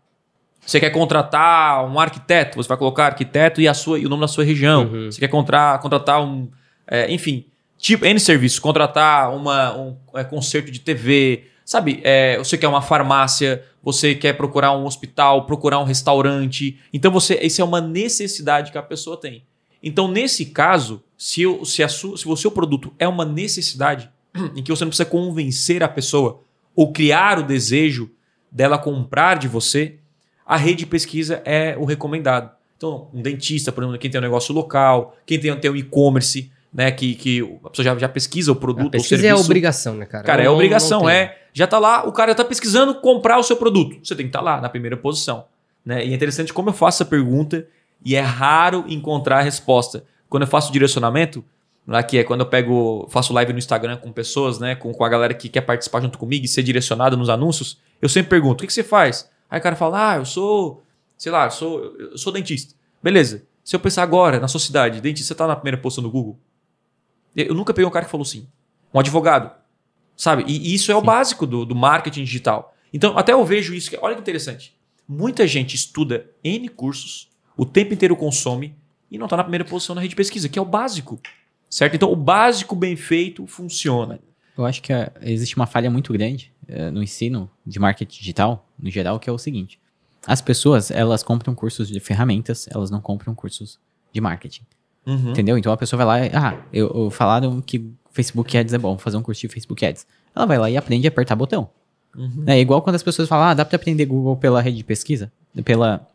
você quer contratar um arquiteto, você vai colocar arquiteto e, a sua, e o nome da sua região. Uhum. Você quer contratar, contratar um, é, enfim, tipo N serviço, contratar uma, um é, concerto de TV, sabe? É, você quer uma farmácia, você quer procurar um hospital, procurar um restaurante. Então você, isso é uma necessidade que a pessoa tem. Então nesse caso, se, o- se, a sua, se o seu produto é uma necessidade em que você não precisa convencer a pessoa ou criar o desejo dela comprar de você, a rede de pesquisa é o recomendado. Então, um dentista, por exemplo, quem tem um negócio local, quem tem, tem um e-commerce, né, que, que a pessoa já, já pesquisa o produto ou pesquisa serviço. é a obrigação, né, cara? Cara, é Não- obrigação, não tem. é. Já tá lá, o cara tá pesquisando comprar o seu produto. Você tem que estar lá na primeira posição. Né? E é interessante como eu faço essa pergunta e é raro encontrar a resposta. Quando eu faço direcionamento, lá que é quando eu pego, faço live no Instagram com pessoas, né, com, com a galera que quer participar junto comigo e ser direcionado nos anúncios, eu sempre pergunto: o que, que você faz? Aí o cara fala: ah, eu sou, sei lá, eu sou, eu sou dentista. Beleza. Se eu pensar agora na sua cidade, dentista, você tá na primeira posição do Google? Eu nunca peguei um cara que falou sim. Um advogado. Sabe? E isso é o básico do, do marketing digital. Então, até eu vejo isso. que- Olha que interessante. Muita gente estuda N cursos, o tempo inteiro consome e não está na primeira posição na rede de pesquisa, que é o básico. Certo? Então, o básico bem feito funciona. Eu acho que ah, existe uma falha muito grande eh, no ensino de marketing digital, no geral, que é o seguinte. As pessoas, elas compram cursos de ferramentas, elas não compram cursos de marketing. Uhum. Entendeu? Então a pessoa vai lá e, ah, eu, eu falaram que Facebook Ads é bom, vou fazer um curso de Facebook Ads. Ela vai lá e aprende a apertar botão. Uhum. É igual quando as pessoas falam, ah, dá pra aprender Google pela rede de pesquisa? Pela,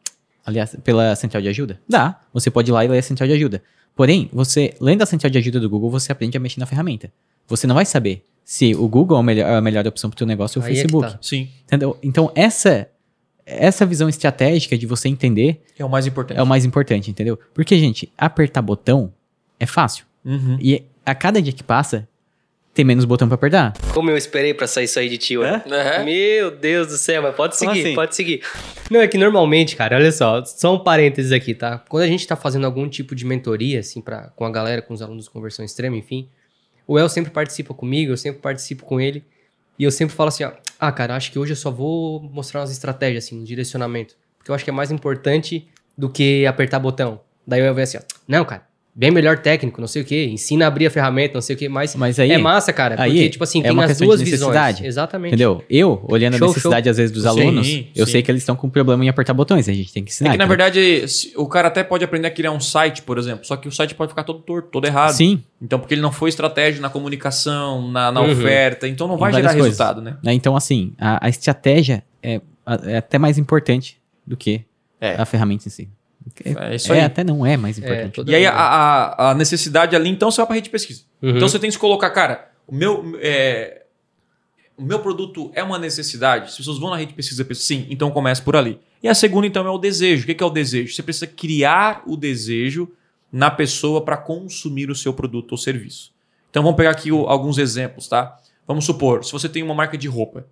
aliás, pela central de ajuda? Dá. Você pode ir lá e ler a central de ajuda. Porém, você, lendo a central de ajuda do Google, você aprende a mexer na ferramenta. Você não vai saber se o Google é a melhor, é a melhor opção pro teu negócio ou o Aí é Facebook. tá. Sim, Entendeu? Então, essa, essa visão estratégica de você entender é o mais importante. é o mais importante, entendeu? Porque, gente, apertar botão é fácil. Uhum. E a cada dia que passa, tem menos botão pra apertar. Como eu esperei pra sair isso aí de ti, ué. É? Meu Deus do céu, mas pode seguir, assim? pode seguir. Não, é que normalmente, cara, olha só, só um parênteses aqui, tá? Quando a gente tá fazendo algum tipo de mentoria, assim, pra, com a galera, com os alunos de conversão extrema, enfim, o El sempre participa comigo, eu sempre participo com ele, e eu sempre falo assim, ó, ah, cara, acho que hoje eu só vou mostrar umas estratégias, assim, um direcionamento, porque eu acho que é mais importante do que apertar botão. Daí o El vai assim, ó, não, cara, bem melhor técnico, não sei o quê, ensina a abrir a ferramenta, não sei o quê, mas, Mas aí, é massa, cara, aí porque, tipo assim, é tem uma as duas de visões. necessidade. Exatamente. entendeu? Eu, olhando Show, a necessidade, às vezes, dos Sim, alunos, eu sim. sei que eles estão com problema em apertar botões. A gente tem que ensinar. É que, na verdade, o cara até pode aprender a criar um site, por exemplo, só que o site pode ficar todo torto, todo errado. Sim. Então, porque ele não foi estratégia na comunicação, na, na Uhum. oferta, então não vai gerar coisas. resultado, né? né? Então, assim, a, a estratégia é, é até mais importante do que É. a ferramenta em si. É isso É, aí. até não é mais É, importante. toda E aí, a, a, a necessidade ali, então, você vai para rede de pesquisa. Uhum. Então, você tem que colocar, cara, o meu, é, o meu produto é uma necessidade? As pessoas vão na rede de pesquisa, pensam, sim, então começa por ali. E a segunda, então, é o desejo. O que que é o desejo? Você precisa criar o desejo na pessoa para consumir o seu produto ou serviço. Então, vamos pegar aqui o- alguns exemplos, tá? Vamos supor, se você tem uma marca de roupa,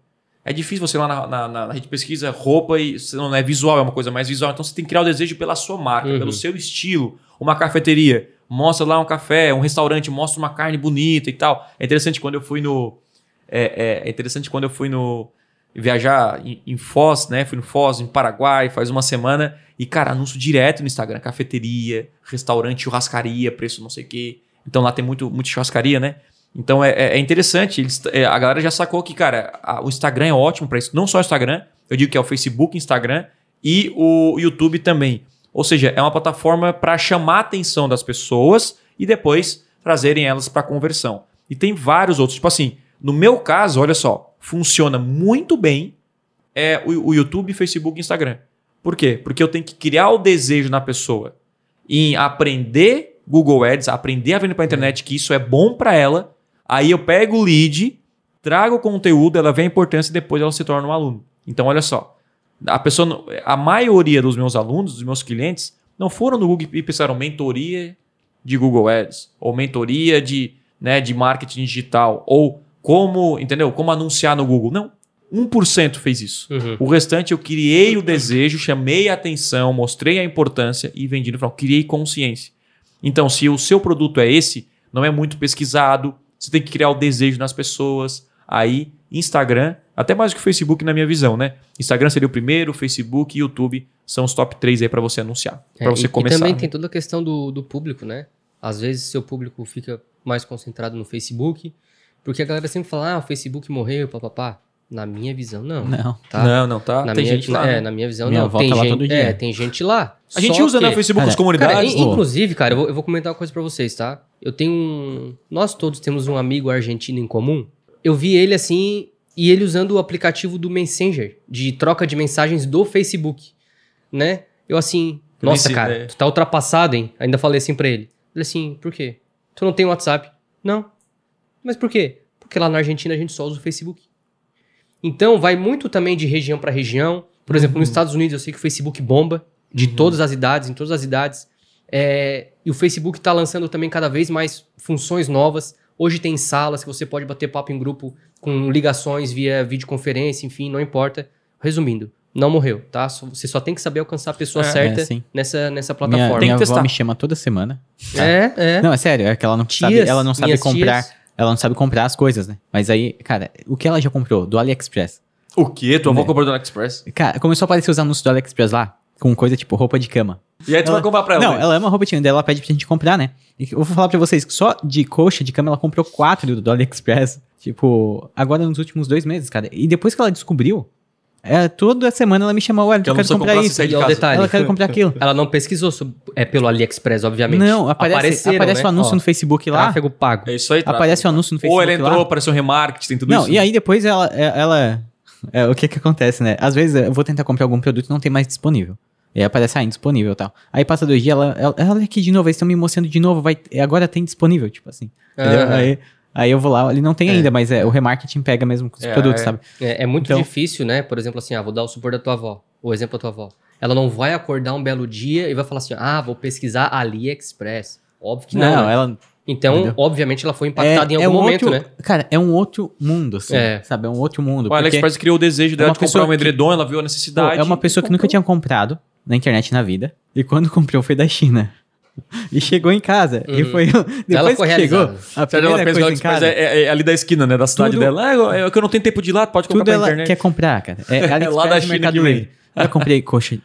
é difícil você ir lá na, na, na- na rede de pesquisa, roupa e não é visual, é uma coisa mais visual. Então você tem que criar o desejo pela sua marca, Uhum. pelo seu estilo. Uma cafeteria, mostra lá um café, um restaurante, mostra uma carne bonita e tal. É interessante quando eu fui no. É, é- é interessante quando eu fui no. Viajar em, em Foz, né? Fui no Foz, em Paraguai, faz uma semana. E, cara, anúncio direto no Instagram: cafeteria, restaurante, churrascaria, preço não sei o quê. Então lá tem muito, muito churrascaria, né? Então é, é- é interessante. Eles, é, a galera já sacou que, cara, a- o Instagram é ótimo para isso. Não só o Instagram, eu digo que é o Facebook, Instagram e o YouTube também. Ou seja, é uma plataforma para chamar a atenção das pessoas e depois trazerem elas para conversão. E tem vários outros. Tipo assim, no meu caso, olha só, funciona muito bem é, o, o YouTube, Facebook e Instagram. Por quê? Porque eu tenho que criar o desejo na pessoa em aprender Google Ads, aprender a vender para internet, que isso é bom para ela. Aí eu pego o lead, trago o conteúdo, ela vê a importância e depois ela se torna um aluno. Então, olha só. A pessoa, a maioria dos meus alunos, dos meus clientes, não foram no Google e pensaram mentoria de Google Ads ou mentoria de, né, de marketing digital ou como, entendeu? Como anunciar no Google. Não. 1% fez isso. Uhum. O restante eu criei o desejo, chamei a atenção, mostrei a importância e vendi no final. Criei consciência. Então, se o seu produto é esse, não é muito pesquisado, você tem que criar o desejo nas pessoas. Aí, Instagram, até mais do que o Facebook na minha visão, né? Instagram seria o primeiro, Facebook e YouTube são os top 3 aí para você anunciar, É, para você e, começar. E também né? tem toda a questão do, do público, né? Às vezes seu público fica mais concentrado no Facebook, porque a galera sempre fala, ah, o Facebook morreu, papapá. Na minha visão, não. Não. Tá? Não, não, tá. Na tem minha, gente lá. É, né? na minha visão, Minha não. Tem tá lá gente, todo dia. É, tem gente lá. A gente usa, né, que- o Facebook, Cara, as comunidades. Cara, in- inclusive, cara, eu vou, eu vou comentar uma coisa pra vocês, tá? Eu tenho um. Nós todos temos um amigo argentino em comum. Eu vi ele assim, e ele usando o aplicativo do Messenger, de troca de mensagens do Facebook, né? Eu assim, nossa, cara, né? tu tá ultrapassado, hein? Ainda falei assim pra ele. Ele assim, por quê? Tu não tem WhatsApp? Não. Mas por quê? Porque lá na Argentina a gente só usa o Facebook. Então, vai muito também de região pra região. Por exemplo, Uhum. nos Estados Unidos eu sei que o Facebook bomba de todas as idades, em todas as idades. É, e o Facebook está lançando também cada vez mais funções novas. Hoje tem salas que você pode bater papo em grupo com ligações via videoconferência, enfim, não importa. Resumindo, não morreu, tá? Só- Você só tem que saber alcançar a pessoa É, certa é, sim. nessa, nessa Minha, plataforma. Tem minha que avó testar. me chama toda semana. É, é. Não, é sério, é que ela não sabe, Tias, ela não sabe comprar. tias. Ela não sabe comprar as coisas, né? Mas aí, cara, o que ela já comprou do AliExpress? O quê? Tua avó Né? comprou do AliExpress? Cara, começou a aparecer os anúncios do AliExpress lá. com coisa tipo roupa de cama. E aí tu vai comprar pra ela. Não, né? ela ama roupa de cama, daí ela pede pra gente comprar, né? E eu vou falar pra vocês que só de coxa de cama ela comprou quatro do AliExpress. Tipo, agora nos últimos dois meses, cara. E depois que ela descobriu, é, toda semana ela me chamou, olha, eu ela não quero comprar isso. E o detalhe. Ela quer comprar aquilo. Ela não pesquisou sobre- é pelo AliExpress, obviamente. Não, aparece, aparece né? o anúncio Ó, no Facebook lá. Tráfego pago. É isso aí, tráfego. Aparece o anúncio no Ou Facebook ela entrou, lá. apareceu um remarketing, tem tudo Não, isso. e aí depois ela. é- ela é, o que que acontece, né? Às vezes eu vou tentar comprar algum produto e não tem mais disponível. E aí aparece ah, indisponível e tal. Aí passa dois dias, ela, ela, ela aqui de novo, eles estão me mostrando de novo, vai, agora tem disponível, tipo assim. Entendeu? Aham. Aí, aí eu vou lá, ele não tem É. ainda, mas é, o remarketing pega mesmo com os É, produtos, é. sabe? É, é muito Então- difícil, né? Por exemplo, assim, ah, vou dar o supor da tua avó. O exemplo da tua avó. Ela não vai acordar um belo dia e vai falar assim, ah, vou pesquisar AliExpress. Óbvio que não. né? ela. Então, entendeu? obviamente, ela foi impactada em algum um momento, outro, né? Cara, é um outro mundo, assim, É. sabe? É um outro mundo. O AliExpress criou o desejo dela uma de comprar um que- edredom, ela viu a necessidade. é uma pessoa que nunca tinha comprado na internet na vida. E quando comprou foi da China. E chegou em casa. E Uhum. foi. Depois Ela que chegou, realizada. a ela primeira o coisa em casa. é, é- é ali da esquina, né? Da cidade Tudo- dela. Eu, eu que não tenho tempo de ir lá, pode comprar Tudo ela internet. quer comprar, cara. É, AliExpress lá da e China Mercado que vem. Eu comprei coxa,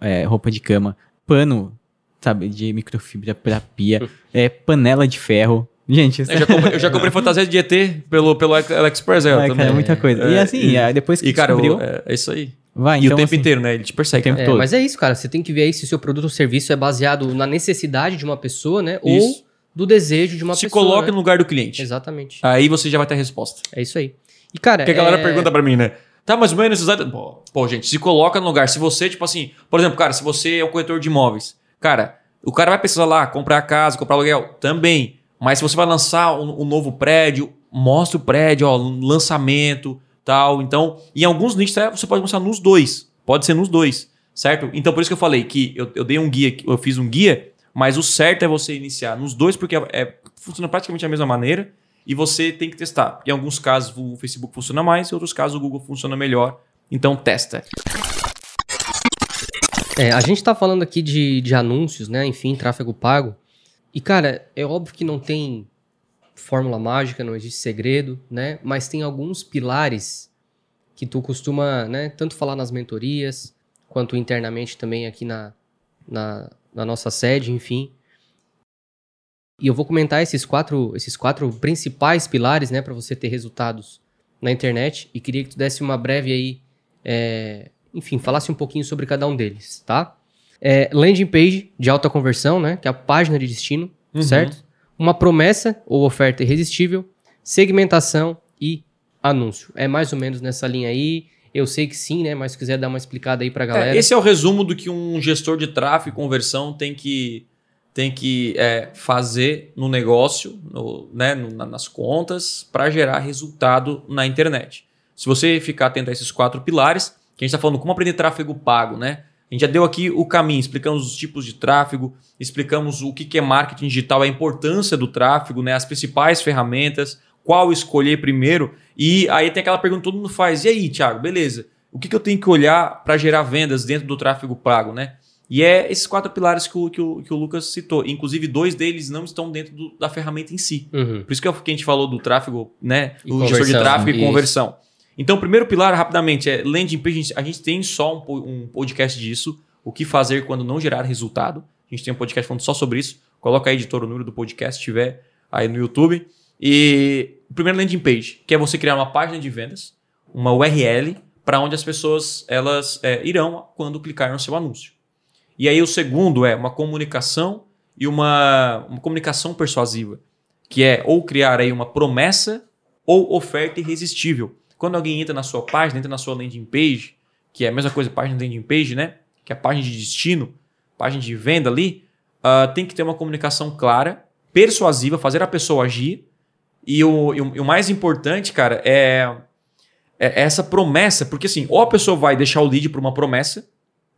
é, roupa de cama, pano, sabe, de microfibra pra pia, é, panela de ferro. Gente, Eu já comprei, eu já comprei fantasia de ET pelo, pelo AliExpress. aí, é, também. cara, é muita coisa. É, e assim, e- aí depois que E, cara, descobriu, é, é isso aí. Vai, E então, o tempo assim, inteiro, né? Ele te persegue. o tempo É, todo. mas é isso, cara. Você tem que ver aí se o seu produto ou serviço é baseado na necessidade de uma pessoa, né? Isso. Ou do desejo de uma Se pessoa. coloca né? no lugar do cliente. Exatamente. Aí você já vai ter a resposta. É isso aí. E, cara. Porque a galera é- pergunta pra mim, né? Tá, mas não é necessário. Pô, pô, gente, se coloca no lugar. Se você, tipo assim, por exemplo, cara, se você é um corretor de imóveis, cara, o cara vai precisar lá comprar a casa, comprar aluguel, também. Mas se você vai lançar um, um novo prédio, mostra o prédio, ó, lançamento, tal. Então, em alguns nichos é, você pode mostrar nos dois. Pode ser nos dois, certo? Então, por isso que eu falei que eu, eu dei um guia, eu fiz um guia, mas o certo é você iniciar nos dois, porque é, é- funciona praticamente da mesma maneira. E você tem que testar. Em alguns casos o Facebook funciona mais, em outros casos o Google funciona melhor. Então testa. É, a gente tá falando aqui de, de anúncios, né? Enfim, tráfego pago. E, cara, é óbvio que não tem fórmula mágica, não existe segredo, né? Mas tem alguns pilares que tu costuma, né? Tanto falar nas mentorias, quanto internamente também aqui na, na, na nossa sede, enfim. E eu vou comentar esses quatro, esses quatro principais pilares, né? para você ter resultados na internet. E queria que tu desse uma breve aí... é, enfim, falasse um pouquinho sobre cada um deles, tá? É, landing page de alta conversão, né? Que é a página de destino, Uhum. certo? Uma promessa ou oferta irresistível, segmentação e anúncio. É mais ou menos nessa linha aí. Eu sei que sim, né? Mas se quiser dar uma explicada aí pra galera. É, esse é o resumo do que um gestor de tráfego e conversão tem que, tem que é, fazer no negócio, no- né, no- na- nas contas, para gerar resultado na internet. Se você ficar atento a esses quatro pilares, que a gente está falando como aprender tráfego pago, né? A gente já deu aqui o caminho, explicamos os tipos de tráfego, explicamos o que é marketing digital, a importância do tráfego, né? as principais ferramentas, qual escolher primeiro. E aí tem aquela pergunta que todo mundo faz: e aí, Thiago, beleza? O que, que eu tenho que olhar para gerar vendas dentro do tráfego pago, né? E é esses quatro pilares que o, que o, que o Lucas citou. Inclusive, dois deles não estão dentro do- da ferramenta em si. Uhum. Por isso que, é o que a gente falou do tráfego, né? E Do gestor de tráfego e isso. conversão. Então, o primeiro pilar, rapidamente, é landing page. A gente tem só um, um podcast disso. O que fazer quando não gerar resultado. A gente tem um podcast falando só sobre isso. Coloca aí, editor, o número do podcast, se tiver aí no YouTube. E o primeiro landing page, que é você criar uma página de vendas, uma URL, para onde as pessoas elas é, irão quando clicar no seu anúncio. E aí o segundo é uma comunicação e uma, uma comunicação persuasiva, que é ou criar aí uma promessa ou oferta irresistível. Quando alguém entra na sua página, entra na sua landing page, que é a mesma coisa, página de landing page, né? Que é a página de destino, página de venda ali, ah, tem que ter uma comunicação clara, persuasiva, fazer a pessoa agir. E o, e o, e o mais importante, cara, é, é essa promessa, porque assim, ou a pessoa vai deixar o lead para uma promessa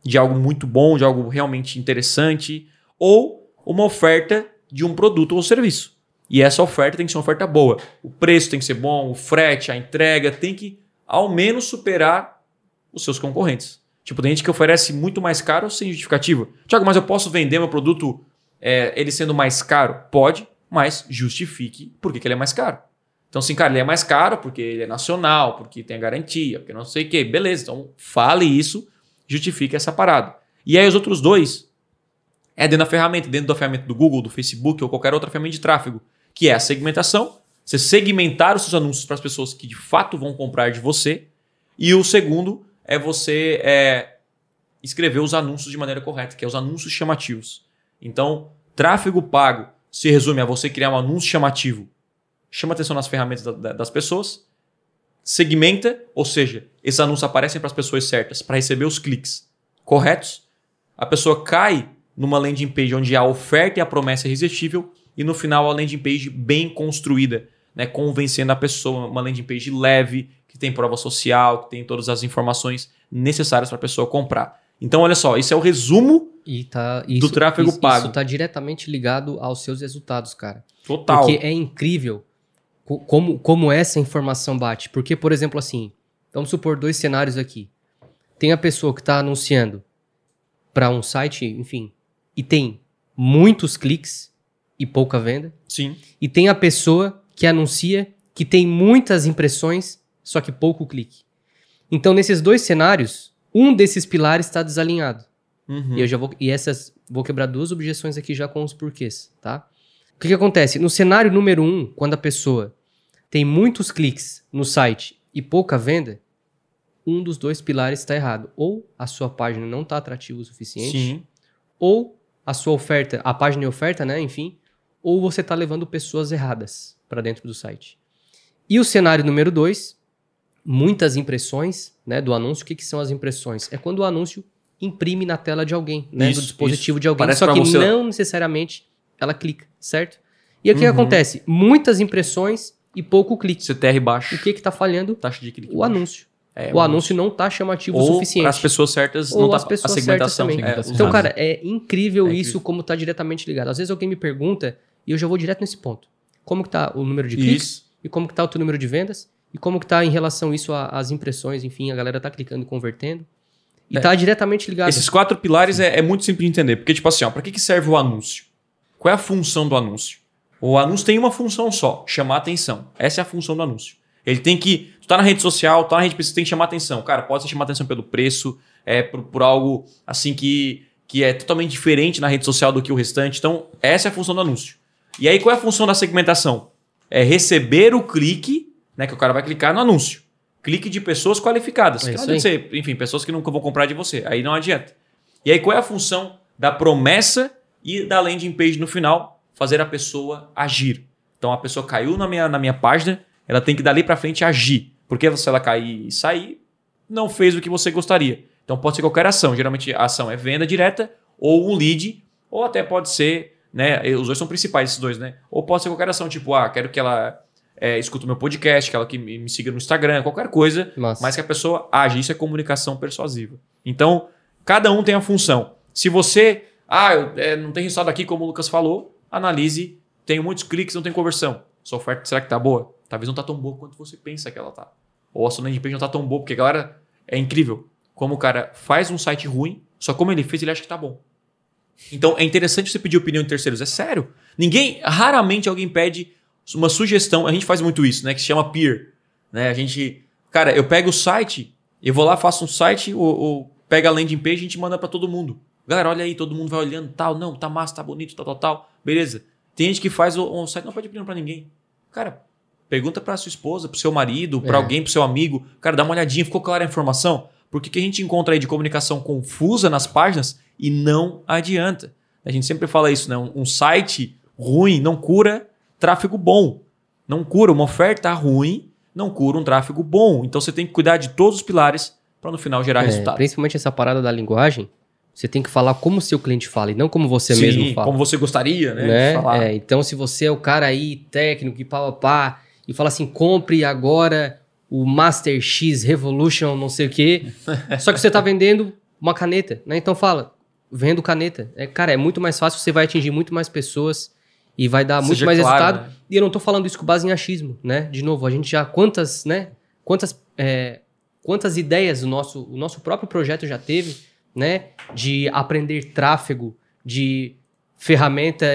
de algo muito bom, de algo realmente interessante, ou uma oferta de um produto ou serviço. E essa oferta tem que ser uma oferta boa. O preço tem que ser bom, o frete, a entrega tem que ao menos superar os seus concorrentes. Tipo, tem gente que oferece muito mais caro sem justificativa. Tiago, mas eu posso vender meu produto é, ele sendo mais caro? Pode, mas justifique por que, ele é mais caro. Então, assim, cara, ele é mais caro porque ele é nacional, porque tem a garantia, porque não sei o quê. Beleza, então fale isso, justifique essa parada. E aí os outros dois é dentro da ferramenta, dentro da ferramenta do Google, do Facebook ou qualquer outra ferramenta de tráfego, que é a segmentação. Você segmentar os seus anúncios para as pessoas que de fato vão comprar de você. E o segundo é você é, escrever os anúncios de maneira correta, que é os anúncios chamativos. Então, tráfego pago se resume a você criar um anúncio chamativo. Chama atenção nas ferramentas da, da, das pessoas, segmenta, ou seja, esses anúncios aparecem para as pessoas certas, para receber os cliques corretos. A pessoa cai numa landing page onde a oferta e a promessa é irresistível e no final a landing page bem construída, né, convencendo a pessoa, uma landing page leve, que tem prova social, que tem todas as informações necessárias para a pessoa comprar. Então, olha só, isso é o resumo E tá, do isso, tráfego isso, pago. Isso está diretamente ligado aos seus resultados, cara. Total. Porque é incrível co- como, como essa informação bate. Porque, por exemplo, assim, vamos supor dois cenários aqui. Tem a pessoa que está anunciando para um site, enfim, e tem muitos cliques e pouca venda. Sim. E tem a pessoa que anuncia que tem muitas impressões, só que pouco clique. Então, nesses dois cenários, um desses pilares está desalinhado. Uhum. E eu já vou. E essas. Vou quebrar duas objeções aqui já com os porquês, tá? O que, que acontece? No cenário número um, quando a pessoa tem muitos cliques no site e pouca venda, um dos dois pilares está errado. Ou a sua página não está atrativa o suficiente, Sim. ou a sua oferta, a página e oferta, né? Enfim, ou você está levando pessoas erradas para dentro do site. E o cenário número dois, muitas impressões, né, do anúncio. O que, que são as impressões? É quando o anúncio imprime na tela de alguém, né, Isso, do dispositivo isso. de alguém, Parece só que você- não necessariamente ela clica, certo? E o que, que Uhum. acontece? Muitas impressões e pouco clique. CTR baixo. O que que tá falhando? Taxa de clique. O baixa. anúncio. É, o anúncio não tá chamativo o Ou suficiente. as pessoas certas Ou não tá as pessoas a segmentação. certas também. É, Então, cara, é incrível É isso incrível. como tá diretamente ligado. Às vezes alguém me pergunta e eu já vou direto nesse ponto. Como que tá o número de cliques? Isso. E como que tá o teu número de vendas? E como que tá em relação isso às impressões? Enfim, a galera tá clicando e convertendo. E É. tá diretamente ligado. Esses quatro pilares é, é muito simples de entender. Porque, tipo assim, ó, pra que, que serve o anúncio? Qual é a função do anúncio? O anúncio tem uma função só, chamar atenção. Essa é a função do anúncio. Ele tem que. Tu tá na rede social, tá na rede você tem que chamar atenção. Cara, pode ser chamar atenção pelo preço, é por, por algo assim que, que é totalmente diferente na rede social do que o restante. Então, essa é a função do anúncio. E aí, qual é a função da segmentação? É receber o clique, né? Que o cara vai clicar no anúncio. Clique de pessoas qualificadas. É que ser, enfim, pessoas que nunca vão comprar de você. Aí não adianta. E aí, qual é a função da promessa e da landing page no final? Fazer a pessoa agir. Então, a pessoa caiu na minha, na minha página, ela tem que dali para frente agir. Porque se ela cair e sair, não fez o que você gostaria. Então, pode ser qualquer ação. Geralmente, a ação é venda direta ou um lead, ou até pode ser, né? Os dois são principais, esses dois, né? Ou pode ser qualquer ação, tipo, ah, quero que ela é, escuta o meu podcast, que ela que me, siga no Instagram, qualquer coisa Massa. mas que a pessoa age. Isso é comunicação persuasiva. Então, cada um tem a função. Se você, ah, eu, é, não tem resultado aqui, como o Lucas falou, analise. Tenho muitos cliques, não tem conversão. Sua oferta, será que tá boa? Talvez não tá tão boa quanto você pensa que ela tá. Ou a sua landing page não tá tão boa, porque a galera é incrível. Como o cara faz um site ruim, só como ele fez, ele acha que tá bom. Então é interessante você pedir opinião de terceiros. É sério. Ninguém, raramente alguém pede uma sugestão. A gente faz muito isso, né? Que se chama peer. Né? A gente, cara, eu pego o site, eu vou lá, faço um site, ou, ou pega a landing page e a gente manda pra todo mundo. Galera, olha aí, todo mundo vai olhando, tal, não, tá massa, tá bonito, tal, tal, tal. Beleza. Tem gente que faz o- um site, não pede opinião pra ninguém. Cara, pergunta pra sua esposa, pro seu marido, pra É. alguém, pro seu amigo. Cara, dá uma olhadinha, ficou clara a informação? Porque o que a gente encontra aí de comunicação confusa nas páginas e não adianta. A gente sempre fala isso, né? Um, site ruim não cura tráfego bom. Não cura uma oferta ruim, não cura um tráfego bom. Então você tem que cuidar de todos os pilares para no final gerar É, resultado. principalmente essa parada da linguagem, você tem que falar como o seu cliente fala e não como você Sim, mesmo fala. como você gostaria, né? né? de falar. É, então, se você é o cara aí técnico e pá, pá, pá, e fala assim, compre agora o Master X Revolution, não sei o quê, só que você tá vendendo uma caneta, né? Então fala, vendo caneta. É, cara, é muito mais fácil, você vai atingir muito mais pessoas e vai dar muito Seja mais claro, resultado. né? E eu não tô falando isso com base em achismo, né? De novo, a gente já quantas, né? Quantas, é, quantas ideias o nosso, o nosso próprio projeto já teve, né? De aprender tráfego, de ferramenta,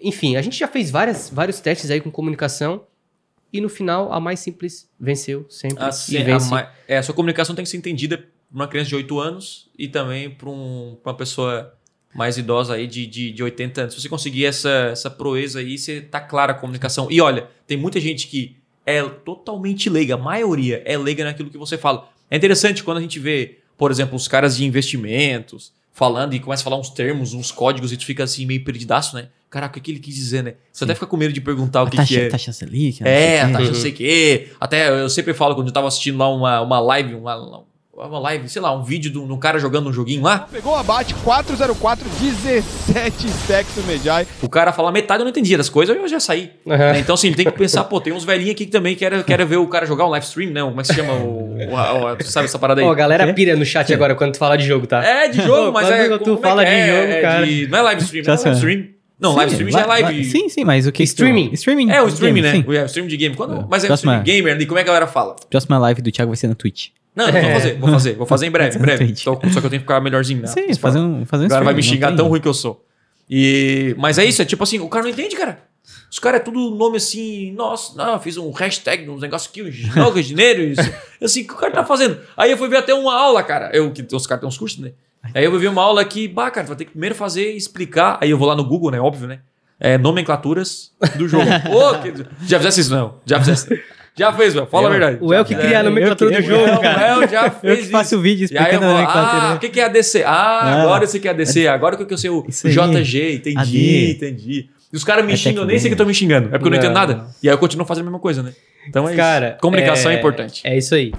enfim, a gente já fez várias, vários testes aí com comunicação e no final a mais simples venceu sempre Assim, e a, vence. ma- é, a sua comunicação tem que ser entendida uma criança de 8 anos e também para um, uma pessoa mais idosa aí de, de, de 80 anos. Se você conseguir essa, essa proeza aí, você tá clara a comunicação. E olha, tem muita gente que é totalmente leiga, a maioria é leiga naquilo que você fala. É interessante quando a gente vê, por exemplo, os caras de investimentos falando e começa a falar uns termos, uns códigos e tu fica assim meio perdidaço, né? Caraca, o que ele quis dizer, né? Você até fica com medo de perguntar o A que, taxa, que é. taxa Selic, É, o a taxa não sei o quê. Até eu sempre falo quando eu tava assistindo lá uma, uma live, uma, uma live, sei lá, um vídeo de um, cara jogando um joguinho lá. Pegou o abate 404, 17 stacks do Medjai. O cara fala metade, eu não entendia das coisas, eu já saí. Né? Então, assim, tem que pensar, pô, tem uns velhinhos aqui que também querem, querem ver o cara jogar um live stream, né? Como é que se chama? O, o- o- tu sabe essa parada aí? Ó, a galera pira no chat agora quando tu fala de jogo, tá? É, de jogo, mas quando é. tu como é fala que de é? jogo, É cara. de- não é live stream, não é live stream. Não, Sim, live stream já é li- live. li- Sim, sim, mas o que... Streaming. Streaming. É, o streaming, game, né? sim. O stream de game. Quando, É. mas é o Próxima- stream gamer ali, como é que a galera fala? Próxima live do Thiago vai ser na Twitch. Não, vou É. fazer, vou fazer, vou fazer em breve, em breve. Twitch. Só, que eu tenho que ficar melhorzinho, né? Sim, fazer um, fazer um O cara vai me xingar não tão ruim que eu sou. E, mas é isso, é tipo assim, o cara não entende, cara. Os caras é tudo nome assim, nossa, não, fiz um hashtag, uns negócios aqui, uns jogos de dinheiro, isso. Assim, o que o cara tá fazendo? Aí eu fui ver até uma aula, cara. Eu, que os caras têm uns cursos, né? Aí eu fui ver uma aula que, bah, cara, vai ter que primeiro fazer, explicar. Aí eu vou lá no Google, né? Óbvio, né? É, nomenclaturas do jogo. Ô, que- já fizesse isso, não? Já fizesse. Já fez, meu. Fala a verdade. O El que cria a eu nomenclatura do jogo, eu- cara. O El já Eu fez que faço o vídeo e aí eu explicando vou, ah, o que, que é ADC? Ah, Ah, agora eu sei que é ADC, agora que eu sei o. JG, entendi, AD. entendi. E os caras me É xingam, eu nem sei que estão me xingando, é porque eu não Não. entendo nada. E aí eu continuo fazendo a mesma coisa, né? Então é Cara, isso. Comunicação é, importante. É isso aí.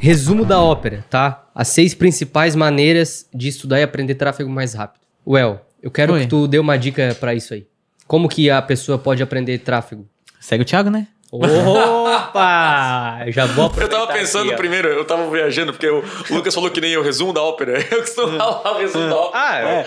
Resumo da ópera, tá? As seis principais maneiras de estudar e aprender tráfego mais rápido. Well, eu quero Oi. que tu dê uma dica pra isso aí. Como que a pessoa pode aprender tráfego? Segue o Thiago, né? Opa! Já vou Eu tava pensando aqui, primeiro, eu tava viajando, porque o Lucas falou que nem o resumo da ópera. Eu costumo falar o resumo da ópera. Ah, é.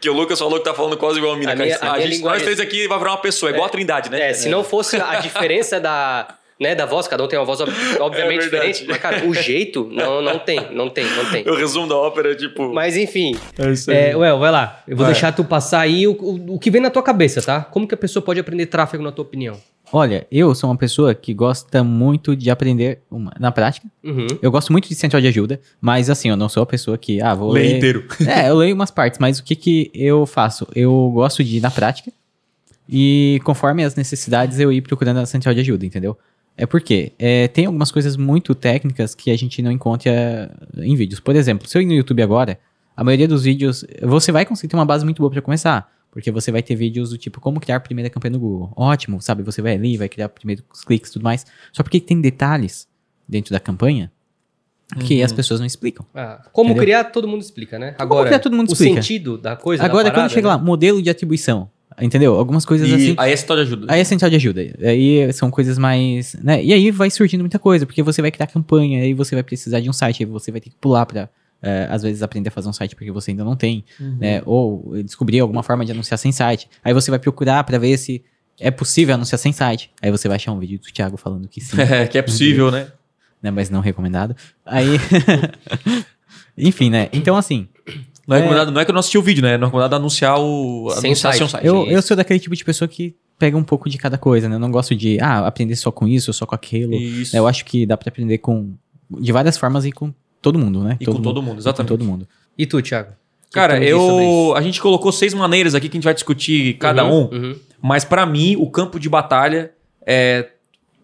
que o Lucas falou que tá falando quase igual a mina. A minha- a a gente, linguagem- Nós três aqui vai virar uma pessoa, é igual a Trindade, né? É, se não fosse a diferença da, né, da voz, cada um tem uma voz ob- obviamente É diferente, mas, cara, o jeito não, não tem, não tem, não tem. O resumo da ópera é tipo. Mas enfim, É isso é, Well, vai lá. Eu vou Vai. deixar tu passar aí o, o, o que vem na tua cabeça, tá? Como que a pessoa pode aprender tráfego na tua opinião? Olha, eu sou uma pessoa que gosta muito de aprender uma- na prática. Uhum. Eu gosto muito de central de ajuda, mas assim, eu não sou a pessoa que, ah, vou Lê ler... inteiro. É, eu leio umas partes, mas o que que eu faço? Eu gosto de ir na prática e conforme as necessidades eu ir procurando a central de ajuda, entendeu? É porque é, tem algumas coisas muito técnicas que a gente não encontra em vídeos. Por exemplo, se eu ir no YouTube agora, a maioria dos vídeos, você vai conseguir ter uma base muito boa para começar. Porque você vai ter vídeos do tipo, como criar a primeira campanha no Google. Ótimo, sabe? Você vai ali, vai criar primeiros cliques e tudo mais. Só porque tem detalhes dentro da campanha que Uhum. as pessoas não explicam. Ah, como Entendeu? criar, todo mundo explica, né? Agora, criar, todo mundo o explica. sentido da coisa, da Agora, quando parada, chega né? lá, modelo de atribuição, entendeu? Algumas coisas E assim. aí é central de ajuda. Aí é central de ajuda. Aí são coisas mais. Né? E aí vai surgindo muita coisa, porque você vai criar campanha, aí você vai precisar de um site, aí você vai ter que pular pra. é, às vezes aprender a fazer um site porque você ainda não tem, Uhum. né? Ou descobrir alguma forma de anunciar sem site. Aí você vai procurar pra ver se é possível anunciar sem site. Aí você vai achar um vídeo do Thiago falando que sim, É, que é possível, né? né? Mas não recomendado. Aí. Enfim, né? Então, assim, Não é, recomendado, não é que eu não assisti o vídeo, né? Não é recomendado anunciar o. Sem anunciar site. seu site. Eu, eu sou daquele tipo de pessoa que pega um pouco de cada coisa, né? Eu não gosto de, ah, aprender só com isso, só com aquilo. Isso. Eu acho que dá pra aprender com de várias formas e com todo mundo, né? E com todo mundo, e exatamente. Com todo mundo. E tu, Thiago? Cara, eu. A gente colocou seis maneiras aqui que a gente vai discutir cada Uhum, um. uhum. Mas pra mim, o campo de batalha é.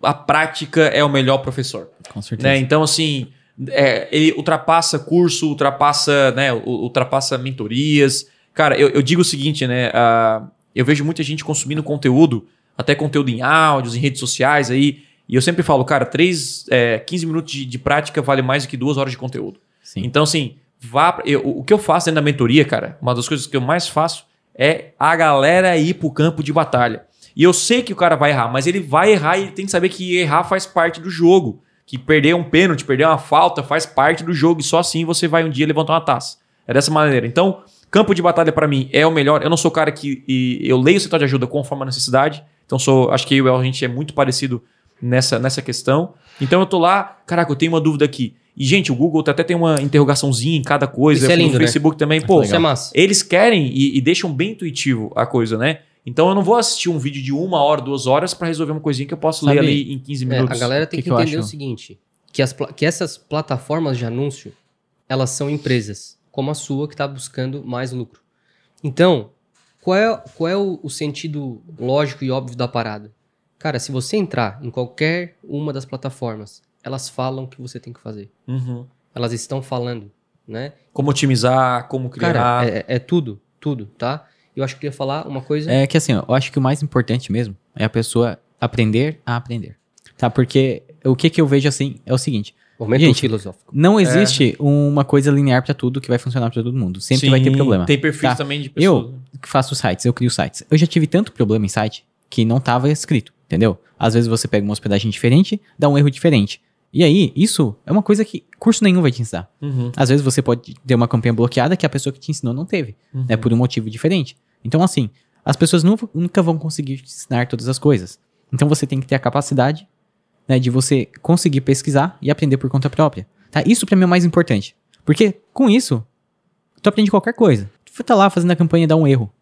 A prática é o melhor professor. Com certeza. Né? Então, assim, é, ele ultrapassa curso, ultrapassa, né, ultrapassa mentorias. Cara, eu, eu digo o seguinte, né? ah, eu vejo muita gente consumindo conteúdo, até conteúdo em áudios, em redes sociais aí. E eu sempre falo, cara, 3, é, 15 minutos de, de prática vale mais do que duas horas de conteúdo. Sim. Então, assim, vá. pra- eu- o que eu faço dentro da mentoria, cara, uma das coisas que eu mais faço é a galera ir pro campo de batalha. E eu sei que o cara vai errar, mas ele vai errar e ele tem que saber que errar faz parte do jogo. Que perder um pênalti, perder uma falta faz parte do jogo e só assim você vai um dia levantar uma taça. É dessa maneira. Então, campo de batalha pra mim é o melhor. Eu não sou o cara que. e eu leio o setor de ajuda conforme a necessidade. Então, sou, acho que eu e a gente é muito parecido nessa, nessa questão. Então, eu tô lá, caraca, eu tenho uma dúvida aqui. E, gente, o Google até tem uma interrogaçãozinha em cada coisa. Isso é no lindo, né? Facebook também. Muito Pô, é eles querem e, e deixam bem intuitivo a coisa, né? Então eu não vou assistir um vídeo de uma hora, duas horas pra resolver uma coisinha que eu posso ler Sabe- ali em 15 É, minutos. a galera tem que que, que entender o seguinte: que, as, que essas plataformas de anúncio, elas são empresas, como a sua, que está buscando mais lucro. Então, qual é, qual é o, o sentido lógico e óbvio da parada? Cara, se você entrar em qualquer uma das plataformas, elas falam o que você tem que fazer. Uhum. Elas estão falando, né? Como otimizar, como criar. Cara, é, é tudo, tudo, tá? Eu acho que eu ia falar uma coisa... É que assim, ó, eu acho que o mais importante mesmo é a pessoa aprender a aprender. Tá? Porque o que, que eu vejo assim é o seguinte: Momento Gente, filosófico. não existe uma coisa linear pra tudo que vai funcionar pra todo mundo. Sempre Sim, vai ter problema. Tem perfis Tá. também de pessoas. Eu que faço sites, eu crio sites. Eu já tive tanto problema em site que não tava escrito, entendeu? Às vezes você pega uma hospedagem diferente, dá um erro diferente. E aí, isso é uma coisa que curso nenhum vai te ensinar. Uhum. Às vezes você pode ter uma campanha bloqueada que a pessoa que te ensinou não teve, Uhum. né? Por um motivo diferente. Então, assim, as pessoas nu- nunca vão conseguir te ensinar todas as coisas. Então você tem que ter a capacidade né, de você conseguir pesquisar e aprender por conta própria. Tá? Isso pra mim é o mais importante. Porque com isso, tu aprende qualquer coisa. Tu tá lá fazendo a campanha e dá um erro.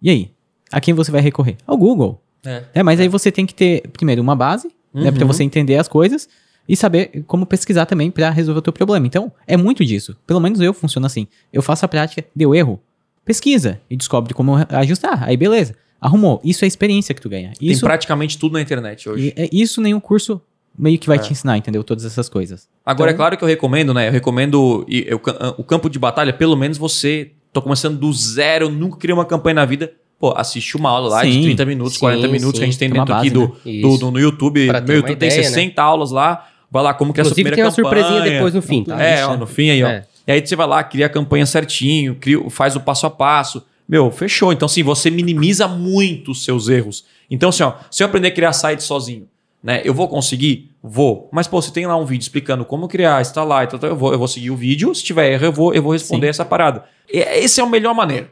E aí? A quem você vai recorrer? Ao Google. É. É, mas aí você tem que ter, primeiro, uma base, né, pra Uhum. você entender as coisas e saber como pesquisar também pra resolver o teu problema. Então, é muito disso. Pelo menos eu funciono assim. Eu faço a prática, deu erro, pesquisa e descobre como ajustar. Aí, beleza. Arrumou. Isso é a experiência que tu ganha. Tem Isso, praticamente tudo na internet hoje. e- é- isso nenhum curso meio que vai É. te ensinar, entendeu? Todas essas coisas. Agora, Então- é claro que eu recomendo, né? Eu recomendo e eu- o campo de batalha, pelo menos você, tô começando do zero, nunca criei uma campanha na vida. Pô, assiste uma aula lá de Sim. 30 minutos, Sim, 40 minutos que a gente sim. tem Tem dentro aqui base, do, né? do, do- no YouTube. Pra Meu YouTube tem ideia, né? 60 aulas lá. Vai lá, como que é a sua primeira tem uma campanha. surpresinha depois no fim, tá? É, ó, no fim aí, ó. É. E aí você vai lá, cria a campanha certinho, cria, faz o passo a passo. Meu, fechou. Então, assim, você minimiza muito os seus erros. Então, assim, ó, se eu aprender a criar site sozinho, né? Eu vou conseguir? Vou. Mas, pô, se tem lá um vídeo explicando como criar, instalar e tal, tal, eu vou, eu vou seguir o vídeo. Se tiver erro, eu vou, eu vou responder Sim. essa parada. E esse é a melhor maneira.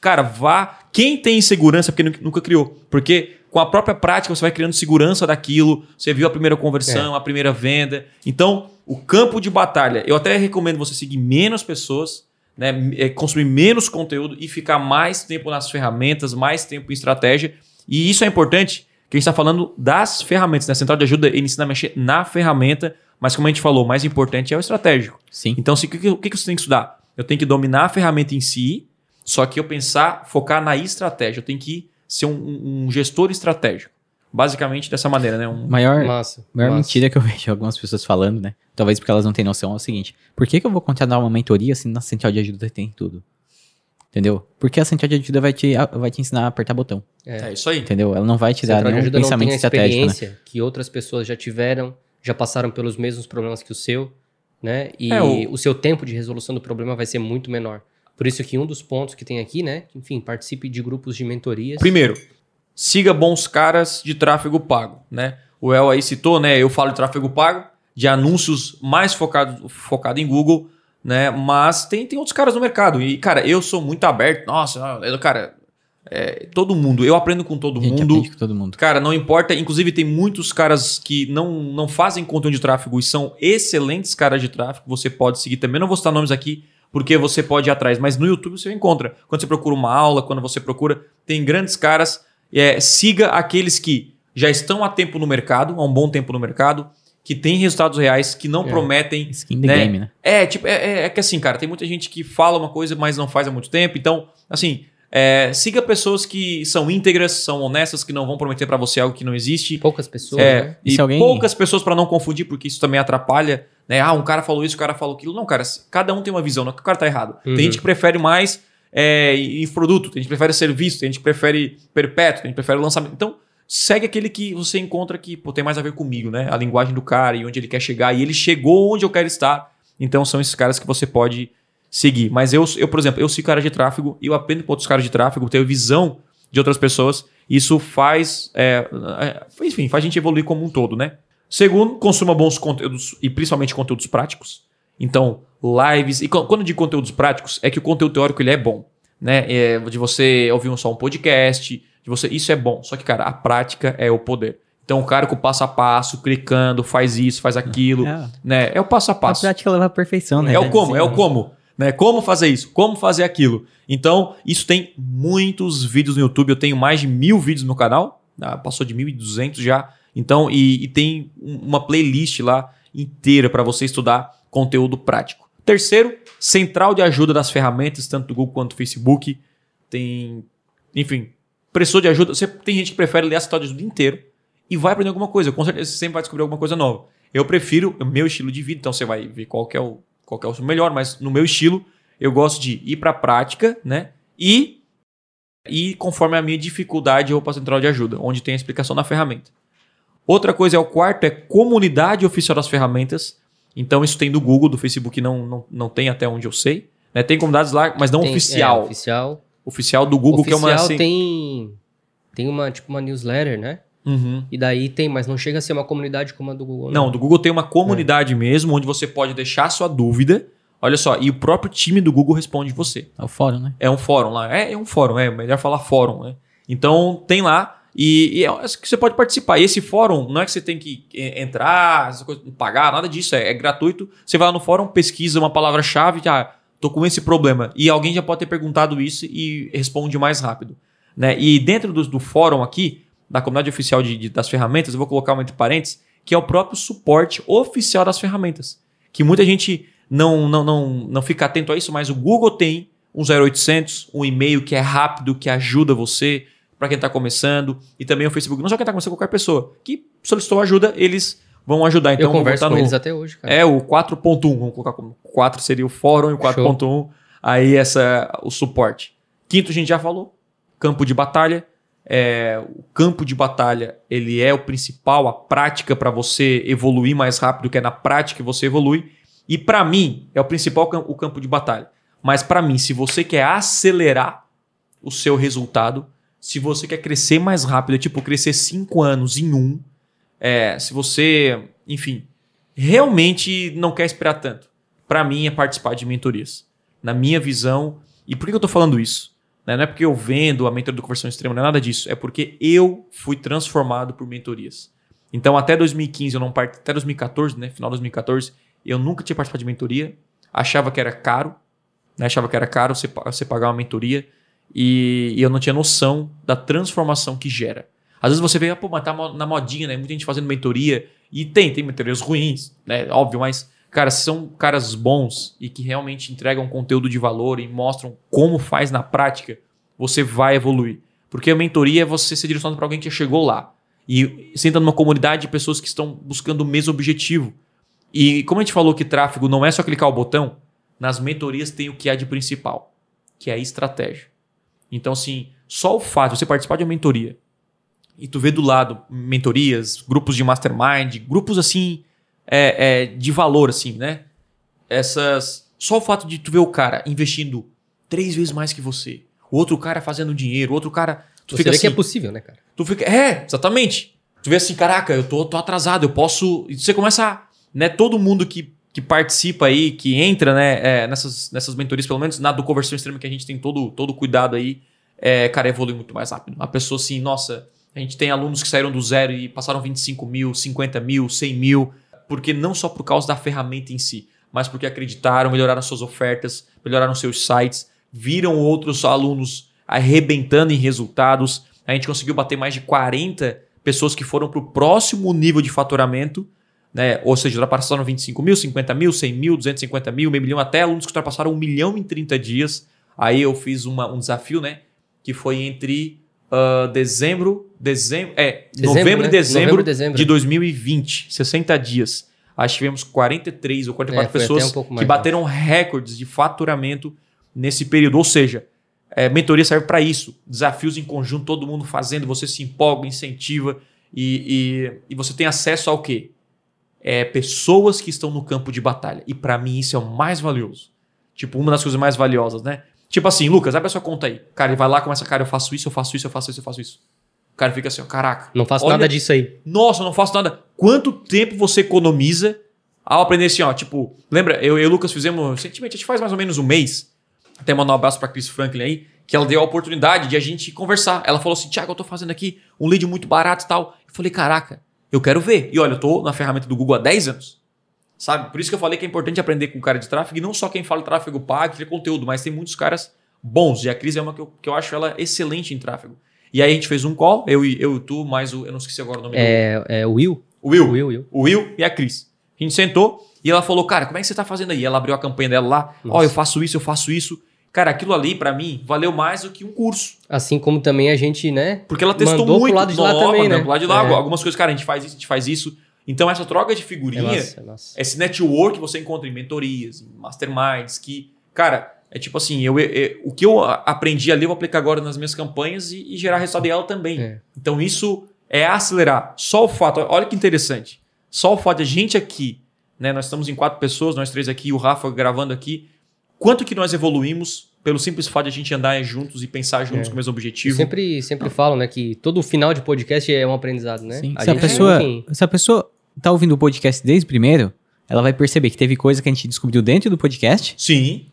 Cara, vá. Quem tem insegurança porque nu- nunca criou. Porque com a própria prática você vai criando segurança daquilo. Você viu a primeira conversão, a primeira venda. Então, o campo de batalha. Eu até recomendo você seguir menos pessoas, né? é, Consumir menos conteúdo e ficar mais tempo nas ferramentas, mais tempo em estratégia. E isso é importante, que a gente está falando das ferramentas. Né? A central de ajuda ele ensina a mexer na ferramenta, mas como a gente falou, o mais importante é o estratégico. Sim. Então, se- o que, o que que você tem que estudar? Eu tenho que dominar a ferramenta em si, só que eu pensar, focar na estratégia. Eu tenho que ser um, um- um gestor estratégico. Basicamente dessa maneira, né? Um, Maior, Massa. maior massa. mentira que eu vejo algumas pessoas falando, né? Talvez porque elas não têm noção é o seguinte: por que, que eu vou contratar uma mentoria se na central de ajuda tem tudo? Entendeu? Porque a central de ajuda vai te, vai te ensinar a apertar botão. é isso aí. Entendeu? Ela não vai te dar nenhum ajuda não tem pensamento a estratégico, né? experiência que outras pessoas já tiveram, já passaram pelos mesmos problemas que o seu, né? E É, o- o... seu tempo de resolução do problema vai ser muito menor. Por isso que um dos pontos que tem aqui, né? Enfim, participe de grupos de mentorias. Primeiro, siga bons caras de tráfego pago, né? O El aí citou, né? Eu falo de tráfego pago, de anúncios mais focado, focado em Google, né? Mas tem, tem outros caras no mercado. E, cara, eu sou muito aberto. Nossa, cara, é, todo mundo. Eu aprendo com todo mundo. com todo mundo. Cara, não importa. Inclusive, tem muitos caras que não, não fazem conteúdo de tráfego e são excelentes caras de tráfego. Você pode seguir também. Não vou citar nomes aqui, porque você pode ir atrás. Mas no YouTube você encontra. Quando você procura uma aula, quando você procura, tem grandes caras. É, siga aqueles que já estão há tempo no mercado, há um bom tempo no mercado, que têm resultados reais, que não É. prometem Skin the né? game, né? é, tipo, é, é- é que assim, cara, tem muita gente que fala uma coisa, mas não faz há muito tempo. Então, assim, é, siga pessoas que são íntegras, são honestas, que não vão prometer pra você algo que não existe. Poucas pessoas, É, né? E e alguém- poucas pessoas pra não confundir, porque isso também atrapalha, né? Ah, um cara falou isso, o cara falou aquilo. Não, cara, cada um tem uma visão, não é que o cara tá errado. Uhum. Tem gente que prefere mais é, infoproduto, tem gente que prefere serviço, tem gente que prefere perpétuo, tem gente que prefere lançamento. Então, segue aquele que você encontra que pô, tem mais a ver comigo, né? A linguagem do cara e onde ele quer chegar. E ele chegou onde eu quero estar. Então, são esses caras que você pode seguir. Mas eu, eu por exemplo, eu sigo cara de tráfego e eu aprendo com outros caras de tráfego, tenho visão de outras pessoas. Isso faz, é, é, enfim, faz a gente evoluir como um todo, né? Segundo, consuma bons conteúdos e principalmente conteúdos práticos. Então, lives. E quando eu digo conteúdos práticos, é que o conteúdo teórico ele é bom. Né? É, de você ouvir um, só um podcast, de você. Isso é bom. Só que, cara, a prática é o poder. Então, o cara com o passo a passo, clicando, faz isso, faz aquilo. É, Né? É o passo a a passo. prática leva à perfeição, né? É o como, é o como. Né? Como fazer isso, como fazer aquilo. Então, isso tem muitos vídeos no YouTube. Eu tenho mais de mil vídeos no canal. ah, passou de 1.200 já. Então, e, e tem um- uma playlist lá inteira para você estudar conteúdo prático. Terceiro, central de ajuda das ferramentas, tanto do Google quanto do Facebook. Tem, enfim, precisou de ajuda. Você tem gente que prefere ler a central de ajuda inteiro e vai aprender alguma coisa. Com certeza você sempre vai descobrir alguma coisa nova. Eu prefiro o meu estilo de vida, então você vai ver qual que é o, qual é o melhor, mas no meu estilo, eu gosto de ir para a prática, né? E, e conforme a minha dificuldade, eu vou para a central de ajuda, onde tem a explicação da ferramenta. Outra coisa é o quarto, é comunidade oficial das ferramentas. Então isso tem do Google, do Facebook não, não, não tem até onde eu sei. Né? Tem comunidades lá, mas não Tem- oficial. É, oficial. Oficial do Google, oficial que é uma assim. tem tem uma tipo uma newsletter, né? Uhum. E daí tem, mas não chega a ser uma comunidade como a do Google. Não, do Google tem uma comunidade mesmo, onde você pode deixar sua dúvida. Olha só, e o próprio time do Google responde você. É o fórum, né? É um fórum lá. É, é um fórum, é melhor falar fórum, né? Então tem lá e, e é que você pode participar. E esse fórum não é que você tem que é, entrar, essa coisa, pagar, nada disso, é, é gratuito. Você vai lá no fórum, pesquisa uma palavra-chave, ah, tô com esse problema. E alguém já pode ter perguntado isso e responde mais rápido. Né? E dentro do, do fórum aqui, da comunidade oficial de, de- das ferramentas, eu vou colocar uma entre parênteses, que é o próprio suporte oficial das ferramentas. Que muita gente não, não, não, não fica atento a isso, mas o Google tem um 0800, um e-mail que é rápido, que ajuda você para quem está começando, e também o Facebook, não só quem está começando, qualquer pessoa que solicitou ajuda, eles vão ajudar. Então, eu vou converso botar com no- eles até hoje, cara. é o 4.1, vamos colocar como 4 seria o fórum e o 4.1, aí essa o suporte. Quinto a gente já falou, campo de batalha. É, o campo de batalha, ele é o principal, a prática para você evoluir mais rápido, que é na prática que você evolui. E para mim, é o principal o campo de batalha. Mas para mim, se você quer acelerar o seu resultado, se você quer crescer mais rápido, é tipo crescer 5 anos em um, é, se você, enfim, realmente não quer esperar tanto. Para mim é participar de mentorias. Na minha visão, e por que eu tô falando isso? Né? Não é porque eu vendo a mentoria do conversão extrema, não é nada disso. É porque eu fui transformado por mentorias. Então até 2015 eu não part... até 2014, né, final de 2014, eu nunca tinha participado de mentoria, achava que era caro, né? Achava que era caro você, você pagar uma mentoria e, e eu não tinha noção da transformação que gera. Às vezes você vê, ah, pô, mas tá na modinha, né? Muita gente fazendo mentoria. E tem, tem mentorias ruins, né? Óbvio, mas, cara, são caras bons e que realmente entregam conteúdo de valor e mostram como faz na prática, você vai evoluir. Porque a mentoria é você ser direcionado para alguém que chegou lá. E senta numa comunidade de pessoas que estão buscando o mesmo objetivo. E como a gente falou que tráfego não é só clicar o botão, nas mentorias tem o que há de principal, que é a estratégia. Então, assim, só o fato de você participar de uma mentoria e tu vê do lado mentorias, grupos de mastermind, grupos assim é, é, de valor, assim, né? Essas. Só o fato de tu ver o cara investindo três vezes mais que você, o outro cara fazendo dinheiro, o outro cara. Tu Você fica vê assim, que é possível, né, cara? Tu fica. É, exatamente. Tu vê assim, caraca, eu tô, tô atrasado, eu posso. E você começa a. Né, todo mundo que, que participa aí, que entra né, é, nessas, nessas mentorias, pelo menos na do conversão extrema, que a gente tem todo, todo cuidado aí, é, cara, evolui muito mais rápido. A pessoa assim, nossa, a gente tem alunos que saíram do zero e passaram 25 mil, 50 mil, 100 mil, porque não só por causa da ferramenta em si, mas porque acreditaram, melhoraram suas ofertas, melhoraram seus sites, viram outros alunos arrebentando em resultados. A gente conseguiu bater mais de 40 pessoas que foram para o próximo nível de faturamento, né? ou seja, ultrapassaram 25 mil, 50 mil, 100 mil, 250 mil, meio milhão, até alunos que ultrapassaram um milhão em 30 dias. Aí eu fiz uma- um desafio, né? Que foi entre ah, dezembro, dezembro, é, Dezembro, novembro né? e dezembro, Novembro dezembro. de 2020, 60 dias. Acho que tivemos 43 ou 44 É, pessoas um que mais, bateram recordes de faturamento nesse período. Ou seja, é, mentoria serve para isso. Desafios em conjunto, todo mundo fazendo, você se empolga, incentiva e, e, e você tem acesso ao quê? É, pessoas que estão no campo de batalha. E para mim isso é o mais valioso. Tipo, uma das coisas mais valiosas, né? Tipo assim, Lucas, abre a sua conta aí. Cara, ele vai lá, começa, cara, eu faço isso, eu faço isso, eu faço isso, eu faço isso. O cara fica assim, ó, caraca. Não faço olha- nada disso aí. Nossa, eu não faço nada. Quanto tempo você economiza ao aprender assim, ó? Tipo, lembra, eu e o Lucas fizemos recentemente, a gente faz mais ou menos um mês. Até mandar um abraço pra Chris Franklin aí, que ela deu a oportunidade de a gente conversar. Ela falou assim: Tiago, eu tô fazendo aqui um lead muito barato e tal. Eu falei, caraca, eu quero ver. E olha, eu tô na ferramenta do Google há 10 anos. Sabe? Por isso que eu falei que é importante aprender com o cara de tráfego, e não só quem fala tráfego pago, cria conteúdo, mas tem muitos caras bons. E a Cris é uma que eu, que eu acho ela excelente em tráfego. E aí a gente fez um call, eu e eu tu, mais o. Eu não esqueci agora o nome. É, é o Will? O Will. O Will, Will. O Will e a Cris. A gente sentou e ela falou, cara, como é que você tá fazendo aí? Ela abriu a campanha dela lá, ó, Nossa. eu faço isso, eu faço isso. Cara, aquilo ali, pra mim, valeu mais do que um curso. Assim como também a gente, né? Porque ela testou Mandou pro muito. lado de lá Nova, também, né? Pro lado de lá, É. algumas coisas, cara, a gente faz isso, a gente faz isso. Então, essa troca de É figurinha, massa, é massa. esse network você encontra em mentorias, em masterminds, que, cara, é tipo assim, eu, eu- eu- o que eu a- aprendi ali eu vou aplicar agora nas minhas campanhas e, e gerar resultado dela também. É. Então isso é acelerar. Só o fato, olha que interessante, só o fato de a gente aqui, né, nós estamos em quatro pessoas, nós três aqui, o Rafa gravando aqui, quanto que nós evoluímos pelo simples fato de a gente andar juntos e pensar juntos É. com o mesmo Eu objetivo. sempre, sempre falo, né, que todo final de podcast é um aprendizado, né? Sim. A Se, a gente pessoa, tem- se a pessoa tá ouvindo o podcast desde o primeiro, ela vai perceber que teve coisa que a gente descobriu dentro do podcast, Sim.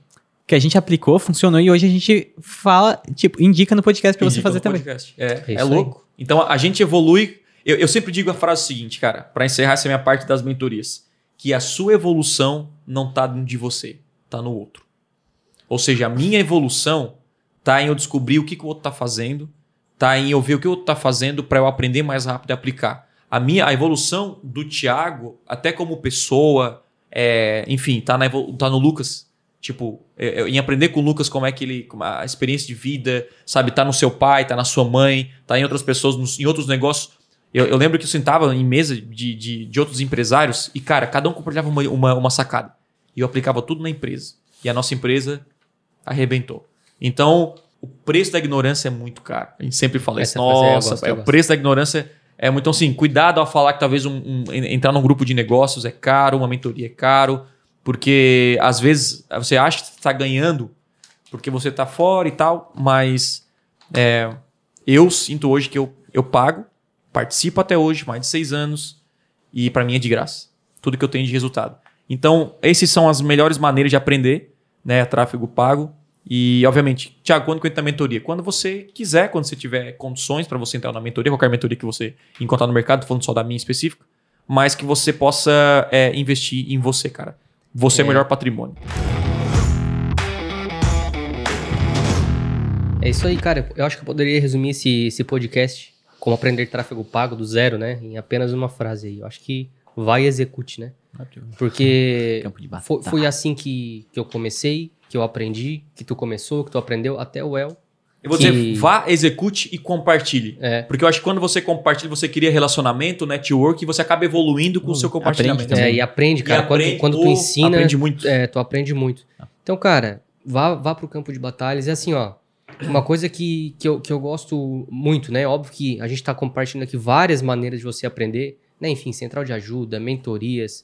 que a gente aplicou, funcionou e hoje a gente fala, tipo, indica no podcast pra você fazer no também. podcast. É, É é, louco. Então a gente evolui. Eu, eu sempre digo a frase seguinte, cara, para encerrar essa minha parte das mentorias, que a sua evolução não tá dentro de você, tá no outro. Ou seja, a minha evolução tá em eu descobrir o que, que o outro tá fazendo, tá em eu ver o que o outro tá fazendo para eu aprender mais rápido e aplicar. A minha a evolução do Thiago, até como pessoa, é, enfim, tá, na, tá no Lucas. Tipo, é, é, em aprender com o Lucas como é que ele. como a experiência de vida, sabe? Tá no seu pai, tá na sua mãe, tá em outras pessoas, nos- em outros negócios. Eu, eu lembro que eu sentava em mesa de, de, de outros empresários e, cara, cada um compartilhava uma, uma, uma sacada. E eu aplicava tudo na empresa. E a nossa empresa arrebentou. Então, o preço da ignorância é muito caro. A gente sempre fala isso. Nossa, gosto, é, o preço da ignorância é. Então, assim, cuidado ao falar que talvez um, um- en- entrar num grupo de negócios é caro, uma mentoria é caro, porque às vezes você acha que está ganhando porque você está fora e tal, mas é, eu sinto hoje que eu, eu pago, participo até hoje, mais de seis anos, e para mim é de graça. Tudo que eu tenho de resultado. Então, essas são as melhores maneiras de aprender, né? Tráfego pago. E, obviamente, Thiago, quando que entra na mentoria? Quando você quiser, quando você tiver condições para você entrar na mentoria, qualquer mentoria que você encontrar no mercado, falando só da minha específica, mas que você possa é, investir em você, cara. Você é o É. melhor patrimônio. É isso aí, cara. Eu acho que eu poderia resumir esse, esse podcast como aprender tráfego pago do zero, né? Em apenas uma frase aí. Eu acho que vai e execute, né? Porque foi, foi assim que, que eu comecei, que eu aprendi, que tu começou, que tu aprendeu, até o El. Eu vou Que- dizer, vá, execute e compartilhe. É. Porque eu acho que quando você compartilha, você cria relacionamento, network, e você acaba evoluindo com o seu compartilhamento. aprende É, e aprende, E cara. aprende- quando, quando tu ensina. Aprende muito. É, tu aprende muito. Então, cara, vá, vá pro campo de batalhas. E assim, ó, uma coisa que, que, eu, que eu gosto muito, né? Óbvio que a gente tá compartilhando aqui várias maneiras de você aprender, né? Enfim, central de ajuda, mentorias.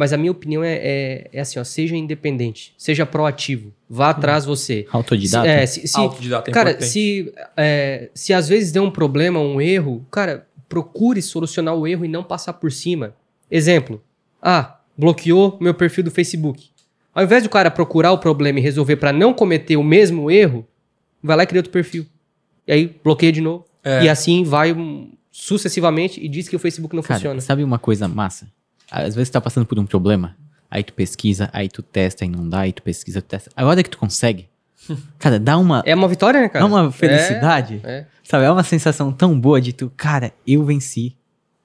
Mas a minha opinião é, é, é assim, ó, seja independente, seja proativo, vá atrás você. Autodidata? Se, é, se, se- Autodidata é cara, importante. se, é, se às vezes der um problema, um erro, cara, procure solucionar o erro e não passar por cima. Exemplo. Ah, bloqueou meu perfil do Facebook. Ao invés do cara procurar o problema e resolver para não cometer o mesmo erro, vai lá e cria outro perfil. E aí bloqueia de novo. É. E assim vai hum, sucessivamente e diz que o Facebook não Cara, funciona. sabe uma coisa massa? Às vezes tá passando por um problema, aí tu pesquisa, aí tu testa, aí não dá, aí tu pesquisa, tu testa. A hora que tu consegue, cara, dá uma, É uma vitória, né, cara? dá uma felicidade. É, é. Sabe, é uma sensação tão boa de tu, cara, eu venci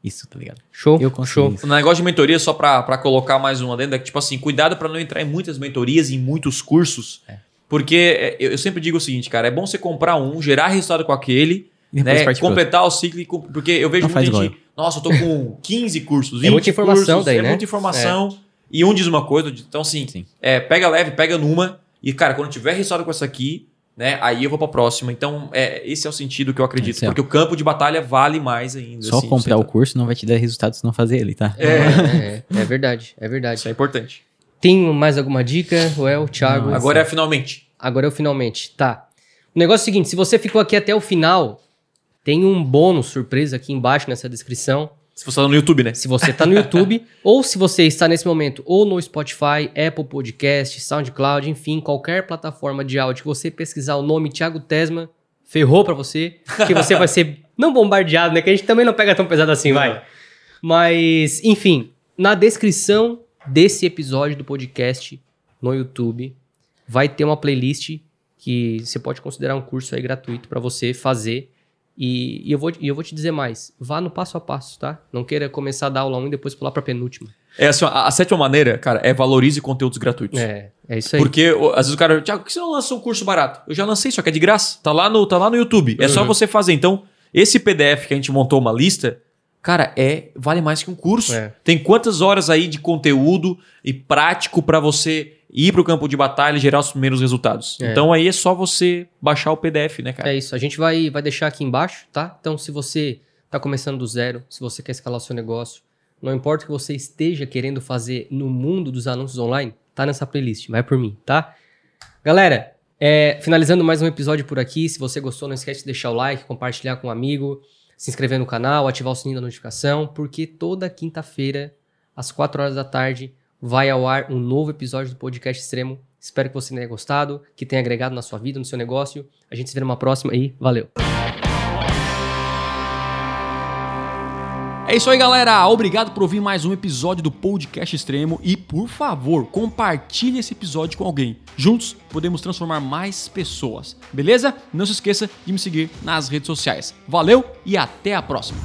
isso, tá ligado? Show, Eu consegui show. isso. O negócio de mentoria, só pra, pra colocar mais uma dentro, é que, tipo assim, cuidado pra não entrar em muitas mentorias, em muitos cursos. É. Porque é, eu, eu sempre digo o seguinte, cara, é bom você comprar um, gerar resultado com aquele, E depois né, completar o ciclo. e Porque eu vejo Não faz muita igual gente, nossa, eu tô com 15 cursos, 20 É muita informação cursos, daí, é né? muita informação. E um diz uma coisa, então assim, Sim. é, pega leve, pega numa. E, cara, quando tiver resultado com essa aqui, né, aí eu vou pra próxima. Então, é, esse é o sentido que eu acredito. É. porque o campo de batalha vale mais ainda. Só assim, comprar o tá- curso não vai te dar resultado se não fazer ele, tá? É, É, é, é verdade, é verdade. isso é importante. Tem mais alguma dica, Well, Thiago? Não, Agora é finalmente. Agora eu finalmente. Tá. O negócio é o seguinte: se você ficou aqui até o final, tem um bônus surpresa aqui embaixo nessa descrição. Se você tá no YouTube, né? Se você tá no YouTube, ou se você está nesse momento ou no Spotify, Apple Podcast, SoundCloud, enfim, qualquer plataforma de áudio que você pesquisar o nome Thiago Tesma, ferrou pra você, que você vai ser não bombardeado, né? Que a gente também não pega tão pesado assim, vai. Mas, enfim, na descrição desse episódio do podcast no YouTube, vai ter uma playlist que você pode considerar um curso aí gratuito para você fazer E, e eu vou, e eu vou te dizer mais. Vá no passo a passo, tá? Não queira começar a dar aula 1 e depois pular pra penúltima. É assim, a, a sétima maneira, cara, é valorize conteúdos gratuitos. É, é isso aí. Porque ó, às vezes o cara, Tiago, por que você não lança um curso barato? Eu já lancei, só que é de graça. Tá lá no, tá lá no YouTube. É só Uhum. você fazer. Então, esse PDF que a gente montou uma lista, cara, é vale mais que um curso. É. Tem quantas horas aí de conteúdo e prático pra você ir pro campo de batalha e gerar os primeiros resultados. É. Então aí é só você baixar o PDF, né, cara? É isso. A gente vai, vai deixar aqui embaixo, tá? Então, se você tá começando do zero, se você quer escalar o seu negócio, não importa o que você esteja querendo fazer no mundo dos anúncios online, tá nessa playlist. Vai por mim, tá? Galera, é, finalizando mais um episódio por aqui. Se você gostou, não esquece de deixar o like, compartilhar com um amigo, se inscrever no canal, ativar o sininho da notificação, porque toda quinta-feira, às 4 horas da tarde, vai ao ar um novo episódio do Podcast Extremo. Espero que você tenha gostado, que tenha agregado na sua vida, no seu negócio. A gente se vê numa próxima e valeu! É isso aí, galera. Obrigado por ouvir mais um episódio do Podcast Extremo e, por favor, compartilhe esse episódio com alguém. Juntos podemos transformar mais pessoas. Beleza? Não se esqueça de me seguir nas redes sociais. Valeu e até a próxima.